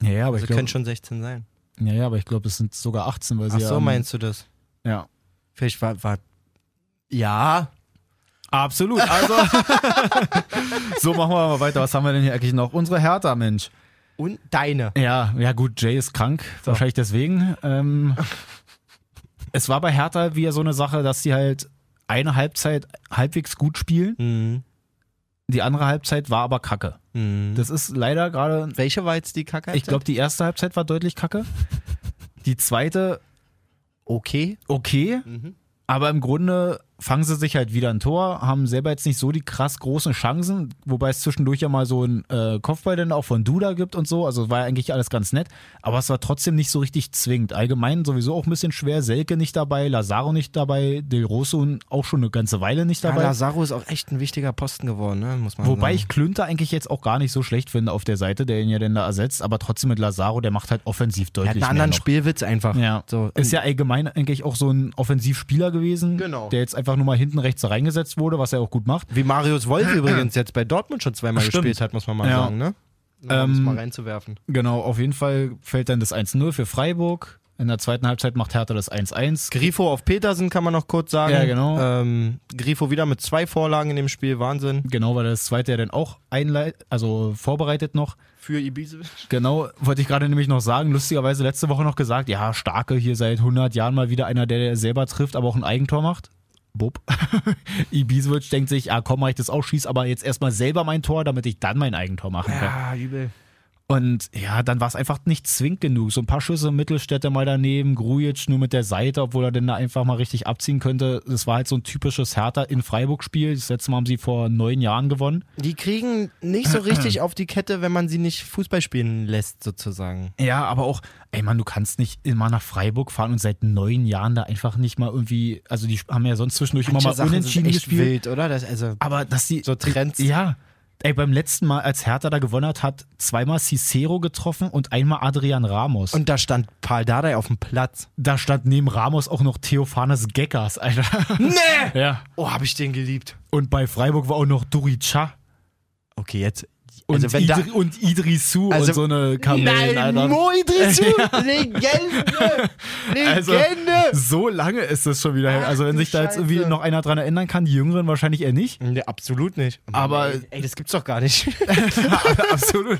Ja, ja, aber Also ich glaube, können schon 16 sein. Ja, ja, aber ich glaube, es sind sogar 18, weil sie Ach ja so, am- meinst du das? Ja. Vielleicht war, war ja, Absolut. Also, so machen wir mal weiter. Was haben wir denn hier eigentlich noch? Unsere Hertha, Mensch. und deine. Ja, ja gut, Jay ist krank, wahrscheinlich deswegen. Ähm, es war bei Hertha wieder so eine Sache, dass sie halt eine Halbzeit halbwegs gut spielen, Mhm. Die andere Halbzeit war aber kacke. Mhm. Das ist leider gerade, Welche war jetzt die Kacke? ich glaube, die erste Halbzeit war deutlich kacke. Die zweite okay. okay, Mhm. aber im Grunde fangen sie sich halt wieder ein Tor, haben selber jetzt nicht so die krass großen Chancen, wobei es zwischendurch ja mal so einen äh, Kopfball dann auch von Duda gibt und so, also war ja eigentlich alles ganz nett, aber es war trotzdem nicht so richtig zwingend. Allgemein sowieso auch ein bisschen schwer, Selke nicht dabei, Lazaro nicht dabei, Del Rosso auch schon eine ganze Weile nicht Ja, dabei. Lazaro ist auch echt ein wichtiger Posten geworden, ne? muss man Wobei sagen. ich Klünter eigentlich jetzt auch gar nicht so schlecht finde auf der Seite, der ihn ja dann da ersetzt, aber trotzdem mit Lazaro, der macht halt offensiv deutlich hat einen mehr anderen noch. Spielwitz einfach. Ja. So, Ist ja allgemein eigentlich auch so ein Offensivspieler gewesen, Genau. der jetzt einfach nur mal hinten rechts reingesetzt wurde, was er auch gut macht. Wie Marius Wolf übrigens jetzt bei Dortmund schon zweimal Stimmt. gespielt hat, muss man mal Ja. sagen, ne? Um das Ähm, mal reinzuwerfen. Genau, auf jeden Fall fällt dann das 1-0 für Freiburg. In der zweiten Halbzeit macht Hertha das 1-1. Grifo auf Petersen kann man noch kurz sagen. Ja, genau. Ähm, Grifo wieder mit zwei Vorlagen in dem Spiel, Wahnsinn. Genau, weil das zweite ja dann auch also vorbereitet noch. Für Ibiza. Genau, wollte ich gerade nämlich noch sagen. Lustigerweise letzte Woche noch gesagt, ja, Starke hier seit 100 Jahren mal wieder einer, der selber trifft, aber auch ein Eigentor macht. Bub. Ibisevic denkt sich, ah komm, mach ich das auch, schieß aber jetzt erstmal selber mein Tor, damit ich dann mein Eigentor machen kann. Ja, übel. Und ja, dann war es einfach nicht zwingend genug. So ein paar Schüsse Mittelstädte mal daneben, Grujic nur mit der Seite, obwohl er denn da einfach mal richtig abziehen könnte. Das war halt so ein typisches Hertha in Freiburg-Spiel. Das letzte Mal haben sie vor neun Jahren gewonnen. Die kriegen nicht so richtig auf die Kette, wenn man sie nicht Fußball spielen lässt, sozusagen. Ja, aber auch, ey Mann, du kannst nicht immer nach Freiburg fahren und seit neun Jahren da einfach nicht mal irgendwie, also die haben ja sonst zwischendurch immer mal Sachen sind unentschieden gespielt. wild, oder? Das, also, Aber dass die so Trends. Ja. Ey, beim letzten Mal, als Hertha da gewonnen hat, hat zweimal Cicero getroffen und einmal Adrian Ramos. Und da stand Paul Dardai auf dem Platz. da stand neben Ramos auch noch Theophanes Geckers, Alter. Nee! ja. Oh, hab ich den geliebt. Und bei Freiburg war auch noch Durica Okay, jetzt. Und, Also wenn da. Idri und Idrisu Also- und so eine Kamellen, Alter. Mo Idrisu! Legende! Also, Legende! so lange ist das schon wieder her. Also wenn sich da jetzt irgendwie Scheiße. noch einer dran erinnern kann, die Jüngeren wahrscheinlich eher nicht. Nee, absolut nicht. Aber- ey, ey, das gibt's doch gar nicht. Absolut.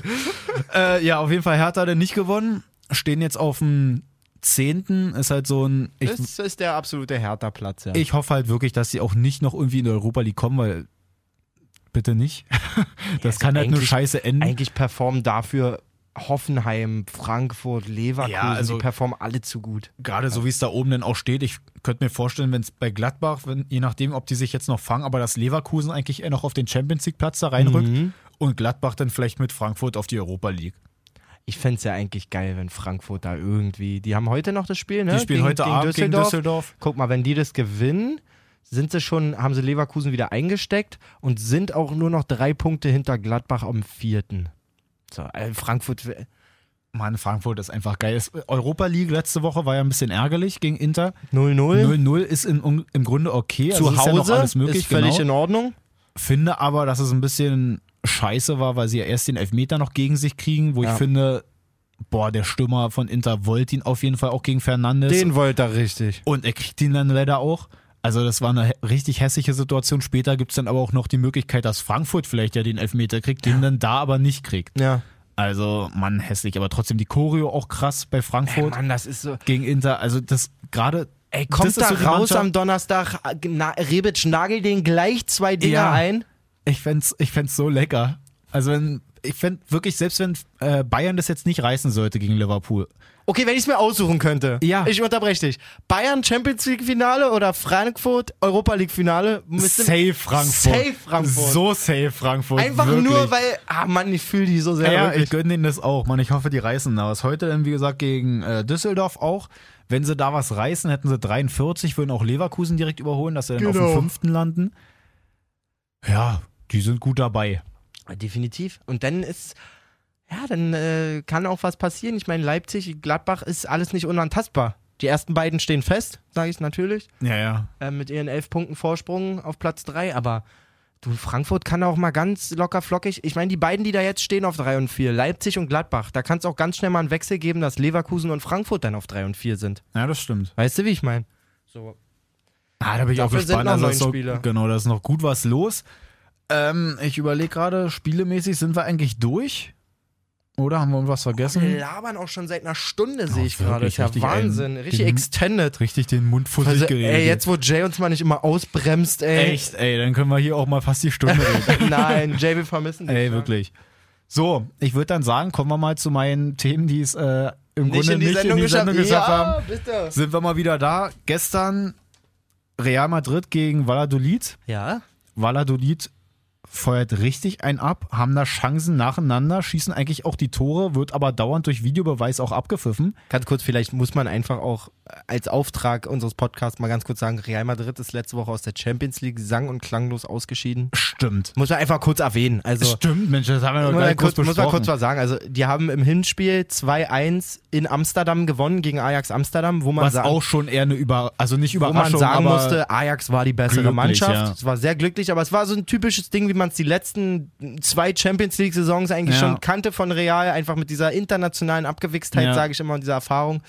äh, ja, auf jeden Fall Hertha denn nicht gewonnen. Stehen jetzt auf dem Zehnten. Ist halt so ein. Ich, das ist der absolute Hertha-Platz, ja. ich hoffe halt wirklich, dass sie auch nicht noch irgendwie in die Europa League kommen, weil bitte nicht. Das kann halt nur scheiße enden. Eigentlich performen dafür Hoffenheim, Frankfurt, Leverkusen, Ja, also- die performen alle zu gut. Gerade so wie es da oben dann auch steht, ich könnte mir vorstellen, wenn es bei Gladbach, wenn, je nachdem, ob die sich jetzt noch fangen, aber dass Leverkusen eigentlich eher noch auf den Champions League Platz da reinrückt Mhm. und Gladbach dann vielleicht mit Frankfurt auf die Europa League. Ich fände es ja eigentlich geil, wenn Frankfurt da irgendwie. Die haben heute noch das Spiel, ne? Die spielen Gegen- heute Abend gegen Düsseldorf. Guck mal, wenn die das gewinnen, sind sie schon, haben sie Leverkusen wieder eingesteckt und sind auch nur noch drei Punkte hinter Gladbach am vierten. So, äh, Frankfurt. Mann, Frankfurt ist einfach geil. Europa League letzte Woche war ja ein bisschen ärgerlich gegen Inter. 0-0. 0-0 ist im, im Grunde okay. Zu also ist ja Hause alles möglich. ist völlig genau. in Ordnung. Finde aber, dass es ein bisschen scheiße war, weil sie ja erst den Elfmeter noch gegen sich kriegen, wo Ja. ich finde, boah, der Stürmer von Inter wollte ihn auf jeden Fall auch gegen Fernandes. Den wollte er richtig. Und er kriegt ihn dann leider auch. Also das war eine richtig hässliche Situation. Später gibt es dann aber auch noch die Möglichkeit, dass Frankfurt vielleicht ja den Elfmeter kriegt, den dann da aber nicht kriegt. Ja. Also, Mann, hässlich. Aber trotzdem die Choreo auch krass bei Frankfurt Mann, das ist so. gegen Inter. Also das gerade... Ey, kommt da so raus am Donnerstag, na, Rebic nagelt den gleich zwei Dinger Ja. ein. Ich fänd's, ich fänd's so lecker. Also wenn, ich fänd wirklich, selbst wenn äh, Bayern das jetzt nicht reißen sollte gegen Liverpool. Okay, wenn ich es mir aussuchen könnte. Ja. Ich unterbreche dich. Bayern Champions League Finale oder Frankfurt Europa League Finale? Safe Frankfurt. Safe Frankfurt. So safe Frankfurt. Einfach wirklich. nur, weil, ah Mann, ich fühle die so sehr. Ja, wirklich. ich gönne denen das auch, Mann. Ich hoffe, die reißen da was. Heute dann, wie gesagt, gegen äh, Düsseldorf auch. Wenn sie da was reißen, hätten sie 43, würden auch Leverkusen direkt überholen, dass sie dann auf Genau. dem fünften landen. Ja, die sind gut dabei. Definitiv. Und dann ist, ja, dann äh, kann auch was passieren. Ich meine, Leipzig, Gladbach ist alles nicht unantastbar. Die ersten beiden stehen fest, sage ich natürlich, Ja, ja. äh, mit ihren elf Punkten Vorsprung auf Platz drei. Aber Du, Frankfurt kann auch mal ganz locker flockig. Ich meine, die beiden, die da jetzt stehen auf 3 und 4, Leipzig und Gladbach, da kann es auch ganz schnell mal einen Wechsel geben, dass Leverkusen und Frankfurt dann auf 3 und 4 sind. Ja, das stimmt. Weißt du, wie ich meine? So. Ah, da bin ich auch Dafür sind gespannt. noch Also, noch, genau, da ist noch gut was los. Ähm, ich überlege gerade, spielemäßig sind wir eigentlich durch? Oder haben wir irgendwas vergessen? Wir labern auch schon seit einer Stunde, sehe ich gerade. Ist ja Wahnsinn. ein- Richtig den- extended. Richtig den Mund vor Also, sich geredet. ey, jetzt wo Jay uns mal nicht immer ausbremst, ey. Echt, ey, dann können wir hier auch mal fast die Stunde reden. Nein, Jay, wir vermissen dich. ey, ne? wirklich. So, ich würde dann sagen, kommen wir mal zu meinen Themen, die es äh, im Nicht Grunde in nicht Sendung in die. Sendung geschafft ja, haben. bitte. Sind wir mal wieder da. Gestern Real Madrid gegen Valladolid. Ja? Valladolid feuert richtig ein ab, haben da Chancen nacheinander, schießen eigentlich auch die Tore, wird aber dauernd durch Videobeweis auch abgepfiffen. Ganz kurz, vielleicht muss man einfach auch als Auftrag unseres Podcasts mal ganz kurz sagen, Real Madrid ist letzte Woche aus der Champions League sang- und klanglos ausgeschieden. Stimmt. Muss man einfach kurz erwähnen. Also, Stimmt, Mensch, das haben wir man, gleich kurz kurz, muss man besprochen. kurz was sagen. Also, die haben im Hinspiel 2-1 in Amsterdam gewonnen gegen Ajax Amsterdam, wo man was sagen, auch schon eher eine Über also nicht wo man Überraschung, sagen aber musste, Ajax war die bessere Mannschaft. ja. Es war sehr glücklich, aber es war so ein typisches Ding, wie man es die letzten zwei Champions League Saisons eigentlich Ja. schon kannte von Real, einfach mit dieser internationalen Abgewichstheit, Ja. sage ich immer, und dieser Erfahrung.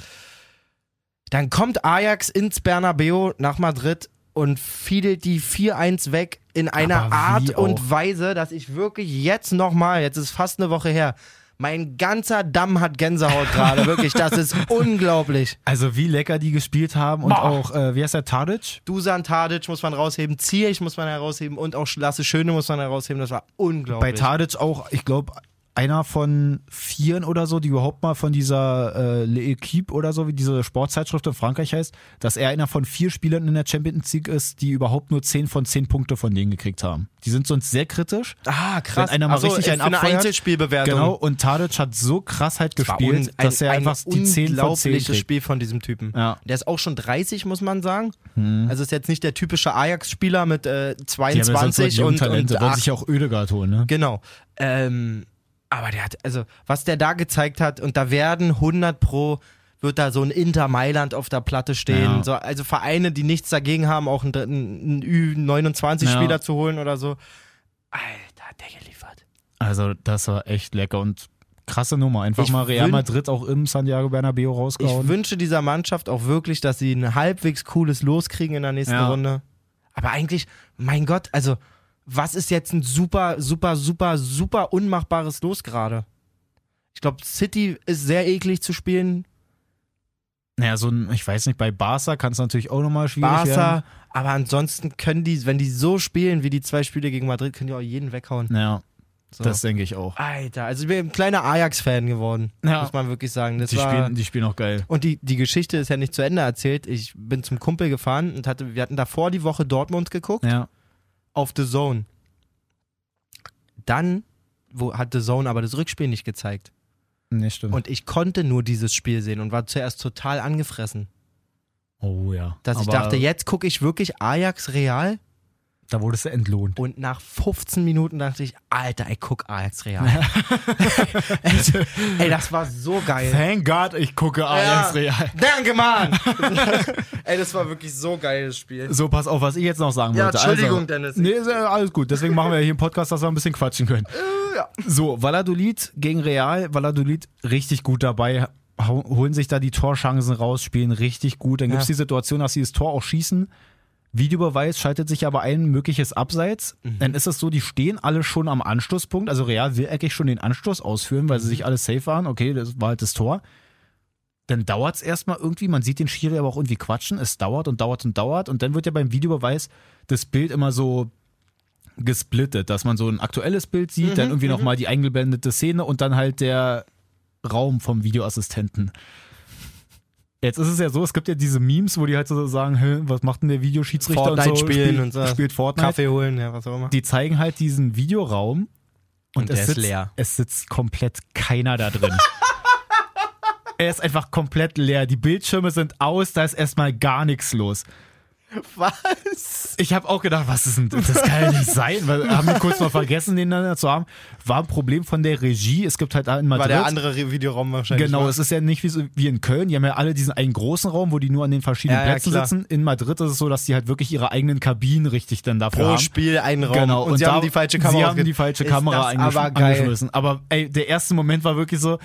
Dann kommt Ajax ins Bernabeu nach Madrid und fiedelt die 4-1 weg in einer Art und auch? Weise, dass ich wirklich jetzt nochmal, jetzt ist fast eine Woche her, mein ganzer Damm hat Gänsehaut gerade, wirklich, das ist unglaublich. also wie lecker die gespielt haben und Boah. auch äh, wie heißt der Tadic? Dusan Tadic muss man rausheben, Ziyech muss man herausheben und auch Lasse Schöne muss man herausheben. Das war unglaublich. Bei Tadic auch, ich glaube, einer von vieren oder so, die überhaupt mal von dieser äh, L'Equipe oder so, wie diese Sportzeitschrift in Frankreich heißt, dass er einer von vier Spielern in der Champions League ist, die überhaupt nur 10 von 10 Punkte von denen gekriegt haben. Die sind sonst sehr kritisch. ah, krass. Wenn einer mal Ach so, richtig einen eine. Einzelspielbewertung. Genau, und Tadic hat so krass halt gespielt, ein, dass er ein einfach die 10 von 10 unglaubliches kriegt. Spiel von diesem Typen. Ja. Hm. Der ist auch schon 30, muss man sagen. Also ist jetzt nicht der typische Ajax-Spieler mit äh, Die haben ja sonst 22 so und, Talente, und wollen ach, sich ja auch Ödegard holen, ne? Genau. Ähm, aber der hat, also, was der da gezeigt hat, und da werden 100 pro, wird da so ein Inter Mailand auf der Platte stehen. Ja. So, also Vereine, die nichts dagegen haben, auch einen, einen Ü29-Spieler Ja. zu holen oder so. Alter, hat der geliefert. Also, das war echt lecker und krasse Nummer. Einfach Ich mal Real Madrid auch im Santiago Bernabeo Ich rausgehauen. wünsche dieser Mannschaft auch wirklich, dass sie ein halbwegs cooles Los kriegen in der nächsten Ja. Runde. Aber eigentlich, mein Gott, also, was ist jetzt ein super, super, super, super unmachbares Los gerade? Ich glaube, City ist sehr eklig zu spielen. Naja, so ein, ich weiß nicht, bei Barca kann es natürlich auch nochmal schwierig werden. Barca, aber ansonsten können die, wenn die so spielen wie die zwei Spiele gegen Madrid, können die auch jeden weghauen. Ja, So. das denke ich auch. Alter, also ich bin ein kleiner Ajax-Fan geworden, Ja. muss man wirklich sagen. Das Die war, spielen, die spielen auch geil. Und die, die Geschichte ist ja nicht zu Ende erzählt. Ich bin zum Kumpel gefahren und hatte, wir hatten davor die Woche Dortmund geguckt Ja. Auf The Zone. Dann wo, hat The Zone aber das Rückspiel nicht gezeigt. Nee, stimmt. Und ich konnte nur dieses Spiel sehen und war zuerst total angefressen. oh ja. Dass ich Aber dachte, jetzt gucke ich wirklich Ajax Real Da wurdest du entlohnt. und nach 15 Minuten dachte ich, Alter, ey, guck Ajax Real. ey, ey, das war so geil. Thank God, ich gucke Ajax Real. Danke, Mann! ey, das war wirklich so geil, das Spiel. So, pass auf, was ich jetzt noch sagen Ja, wollte. Entschuldigung, also, Dennis. Nee, ist ja alles gut. Deswegen machen wir hier einen Podcast, dass wir ein bisschen quatschen können. ja. So, Valladolid gegen Real. Valladolid richtig gut dabei. Holen sich da die Torchancen raus, spielen richtig gut. Dann gibt es Ja. die Situation, dass sie das Tor auch schießen. Videobeweis schaltet sich aber ein mögliches Abseits. Mhm. Dann ist es so, die stehen alle schon am Anstoßpunkt. Also Real will eigentlich schon den Anstoß ausführen, weil sie Mhm. sich alle safe waren. Okay, das war halt das Tor. Dann dauert es erstmal irgendwie, man sieht den Schiri aber auch irgendwie quatschen. Es dauert und dauert und dauert. Und dann wird ja beim Videobeweis das Bild immer so gesplittet, dass man so ein aktuelles Bild sieht, dann irgendwie nochmal die eingeblendete Szene und dann halt der Raum vom Videoassistenten. Jetzt ist es ja so, es gibt ja diese Memes, wo die halt so sagen, Hä, was macht denn der Videoschiedsrichter Fortnite und so, spielen spielt, und so. spielt Fortnite. Kaffee holen, ja, was auch immer. Die zeigen halt diesen Videoraum und, Und es sitzt, leer. Es sitzt komplett keiner da drin. er ist einfach komplett leer. Die Bildschirme sind aus, da ist erstmal gar nichts los. Was? Ich habe auch gedacht, was ist denn das? Das kann ja nicht sein. Weil haben wir kurz mal vergessen, den dann zu haben. War ein Problem von der Regie. Es gibt halt in Madrid. War der andere Re- Videoraum wahrscheinlich. Genau, ne? es ist ja nicht wie, so, wie in Köln. Die haben ja alle diesen einen großen Raum, wo die nur an den verschiedenen Ja, ja, Plätzen klar. sitzen. In Madrid ist es so, dass die halt wirklich ihre eigenen Kabinen richtig dann dafür Pro haben. Spiel einen Raum. Genau, Und, sie da- haben die falsche Kamera Sie haben die falsche Kamera das eingesch aber. Aber ey, der erste Moment war wirklich so,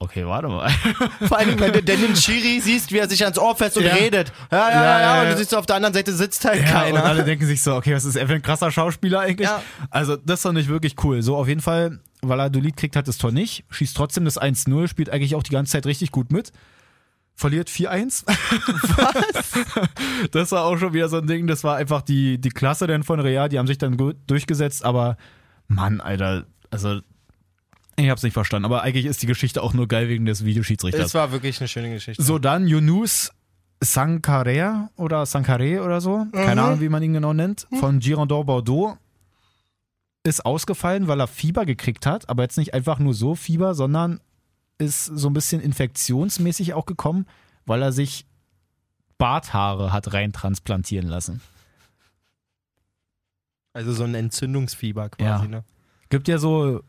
okay, warte mal. Vor allem, wenn du denn den Schiri siehst, wie er sich ans Ohr fest und Ja. redet. Ja, ja, ja, Ja, ja. Und du siehst, auf der anderen Seite sitzt halt Ja, und keiner. alle denken sich so, okay, was ist er für ein krasser Schauspieler eigentlich? Also, das fand ich wirklich cool. So, auf jeden Fall, Valladolid kriegt halt das Tor nicht, schießt trotzdem das 1-0, spielt eigentlich auch die ganze Zeit richtig gut mit. Verliert 4-1. Was? Das war auch schon wieder so ein Ding, das war einfach die, die Klasse dann von Real, die haben sich dann gut durchgesetzt, aber Mann, Alter, also ich hab's nicht verstanden, aber eigentlich ist die Geschichte auch nur geil wegen des Videoschiedsrichters. Es war wirklich eine schöne Geschichte. So, dann Yunus Sankarea oder Sankare oder so, keine Ahnung, wie man ihn genau nennt, von Girondin Bordeaux ist ausgefallen, weil er Fieber gekriegt hat, aber jetzt nicht einfach nur so Fieber, sondern ist so ein bisschen infektionsmäßig auch gekommen, weil er sich Barthaare hat reintransplantieren lassen. Also so ein Entzündungsfieber quasi, Ja. ne? Gibt ja so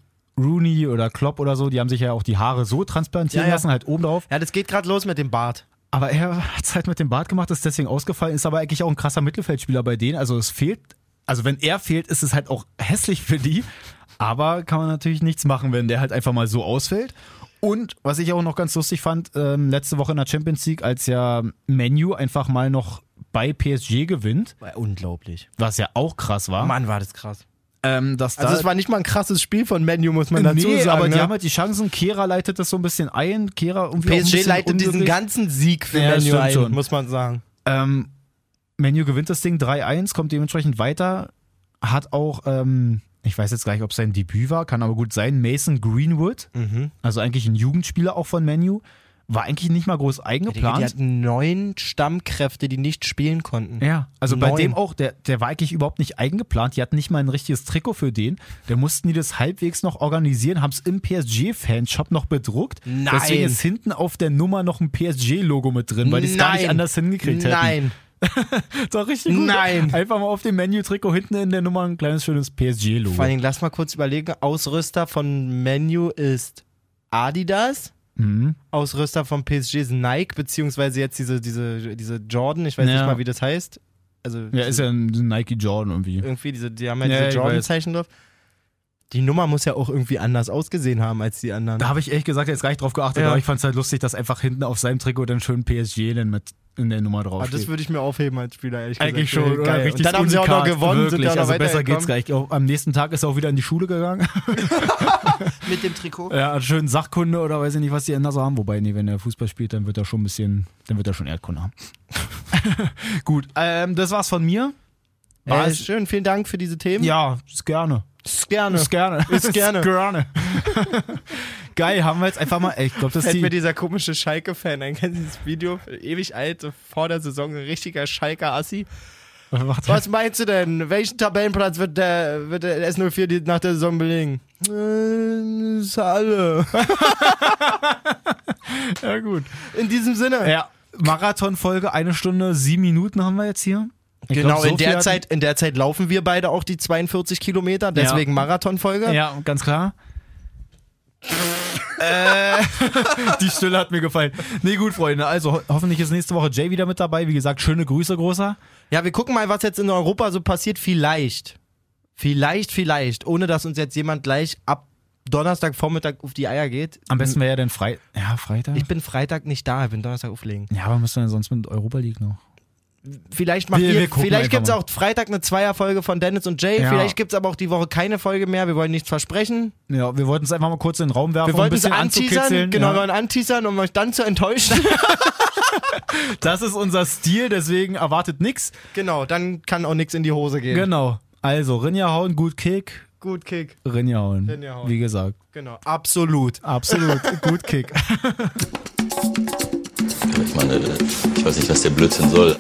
Rooney oder Klopp oder so, die haben sich ja auch die Haare so transplantieren Ja, ja. lassen, halt oben drauf. Ja, das geht gerade los mit dem Bart. Aber er hat es halt mit dem Bart gemacht, ist deswegen ausgefallen, ist aber eigentlich auch ein krasser Mittelfeldspieler bei denen. Also es fehlt, also wenn er fehlt, ist es halt auch hässlich für die. Aber kann man natürlich nichts machen, wenn der halt einfach mal so ausfällt. Und was ich auch noch ganz lustig fand, ähm, letzte Woche in der Champions League, als ja Menu einfach mal noch bei PSG gewinnt, War unglaublich. was ja auch krass war. Mann, war das krass. Ähm, dass Also da, es war nicht mal ein krasses Spiel von Menu, muss man dazu nee, sagen. aber die ne? haben halt die Chancen. Kehra leitet das so ein bisschen ein. Kehra irgendwie PSG leitet diesen unglücklich. ganzen Sieg für Ja, Menu ein, schon. muss man sagen. Ähm, Menu gewinnt das Ding 3-1, kommt dementsprechend weiter. Hat auch, ähm, ich weiß jetzt gar nicht, ob es sein Debüt war, kann aber gut sein, Mason Greenwood, Mhm. also eigentlich ein Jugendspieler auch von Menu, war eigentlich nicht mal groß Die, eingeplant. hatten neun Stammkräfte, die nicht spielen konnten. ja, also bei Neun. dem auch, der, der war eigentlich überhaupt nicht eingeplant. Die hatten nicht mal ein richtiges Trikot für den. Der mussten die das halbwegs noch organisieren, haben es im PSG-Fanshop noch bedruckt. Nein. Deswegen ist hinten auf der Nummer noch ein PSG-Logo mit drin, weil die es gar nicht anders hingekriegt hätten. Nein. Doch richtig gut. Nein. Einfach mal auf dem Menü-Trikot hinten in der Nummer ein kleines schönes PSG-Logo. Vor allem, lass mal kurz überlegen, Ausrüster von Menu ist Adidas. Mhm. Ausrüster von PSG ist Nike, beziehungsweise jetzt diese, diese, diese Jordan, ich weiß Ja. nicht mal, wie das heißt. Also Ja, ist ja ein Nike Jordan irgendwie. irgendwie, diese, die haben ja, Ja, diese ich Jordan-Zeichen drauf. Die Nummer muss ja auch irgendwie anders ausgesehen haben als die anderen. Da habe ich ehrlich gesagt jetzt gar nicht drauf geachtet, Ja. aber ich fand es halt lustig, dass einfach hinten auf seinem Trikot dann schön PSG dann mit in der Nummer drauf Aber das steht. würde ich mir aufheben als Spieler, ehrlich Eigentlich gesagt. schon, oder? Geil. Richtig Und dann haben sie auch noch gewonnen, sind Wirklich, ja noch also besser geht's nicht. Auch Am nächsten Tag ist er auch wieder in die Schule gegangen. Mit dem Trikot. ja, schön Sachkunde oder weiß ich nicht, was die Änder so haben. Wobei, nee, wenn er Fußball spielt, dann wird er schon ein bisschen, dann wird er schon Erdkunde haben. Gut, ähm, das war's von mir. Äh, schön, vielen Dank für diese Themen. Ja, ist gerne. Ist gerne. Ist gerne. Ist gerne. Gerne. Geil, haben wir jetzt einfach mal, ey, ich glaube, das ist Fällt mir die, dieser komische Schalke-Fan ein. Dieses Video? Ewig alt, vor der Saison, ein richtiger Schalker-Assi. Warte. Was meinst du denn? Welchen Tabellenplatz wird der, wird der S04 die- nach der Saison belegen? Äh, ist alle. Ja, gut. In diesem Sinne. Ja, Marathonfolge, eine Stunde, sieben Minuten haben wir jetzt hier. Ich Genau, glaub, in, der Zeit, in der Zeit laufen wir beide auch die 42 Kilometer, deswegen Marathonfolge. Ja, ganz klar. äh, die Stille hat mir gefallen. Nee, gut, Freunde. Also ho hoffentlich ist nächste Woche Jay wieder mit dabei. Wie gesagt, schöne Grüße, großer. Ja, wir gucken mal, was jetzt in Europa so passiert. Vielleicht. Vielleicht, vielleicht. Ohne dass uns jetzt jemand gleich ab Donnerstagvormittag auf die Eier geht. Am besten wäre ja dann Frei ja, Freitag. Ich bin Freitag nicht da, ich bin Donnerstag auflegen. ja, aber müssen wir denn sonst mit Europa League noch? Vielleicht macht Wir- ihr, wir vielleicht gibt's mal. auch Freitag eine Zweierfolge von Dennis und Jay. Ja. Vielleicht gibt's aber auch die Woche keine Folge mehr. Wir wollen nichts versprechen. Ja, wir wollten es einfach mal kurz in den Raum werfen, Wir wollten um es ein bisschen anteasern, genau, wir ja. wollen anteasern, um euch dann zu enttäuschen. Das ist unser Stil, deswegen erwartet nix. genau, dann kann auch nichts in die Hose gehen. Genau. Also, Rinja hauen, gut Kick. Gut Kick. Rinja hauen. Rinja hauen. Wie gesagt. Genau, absolut. Absolut. gut Kick. Ich meine, ich weiß nicht, was der Blödsinn soll.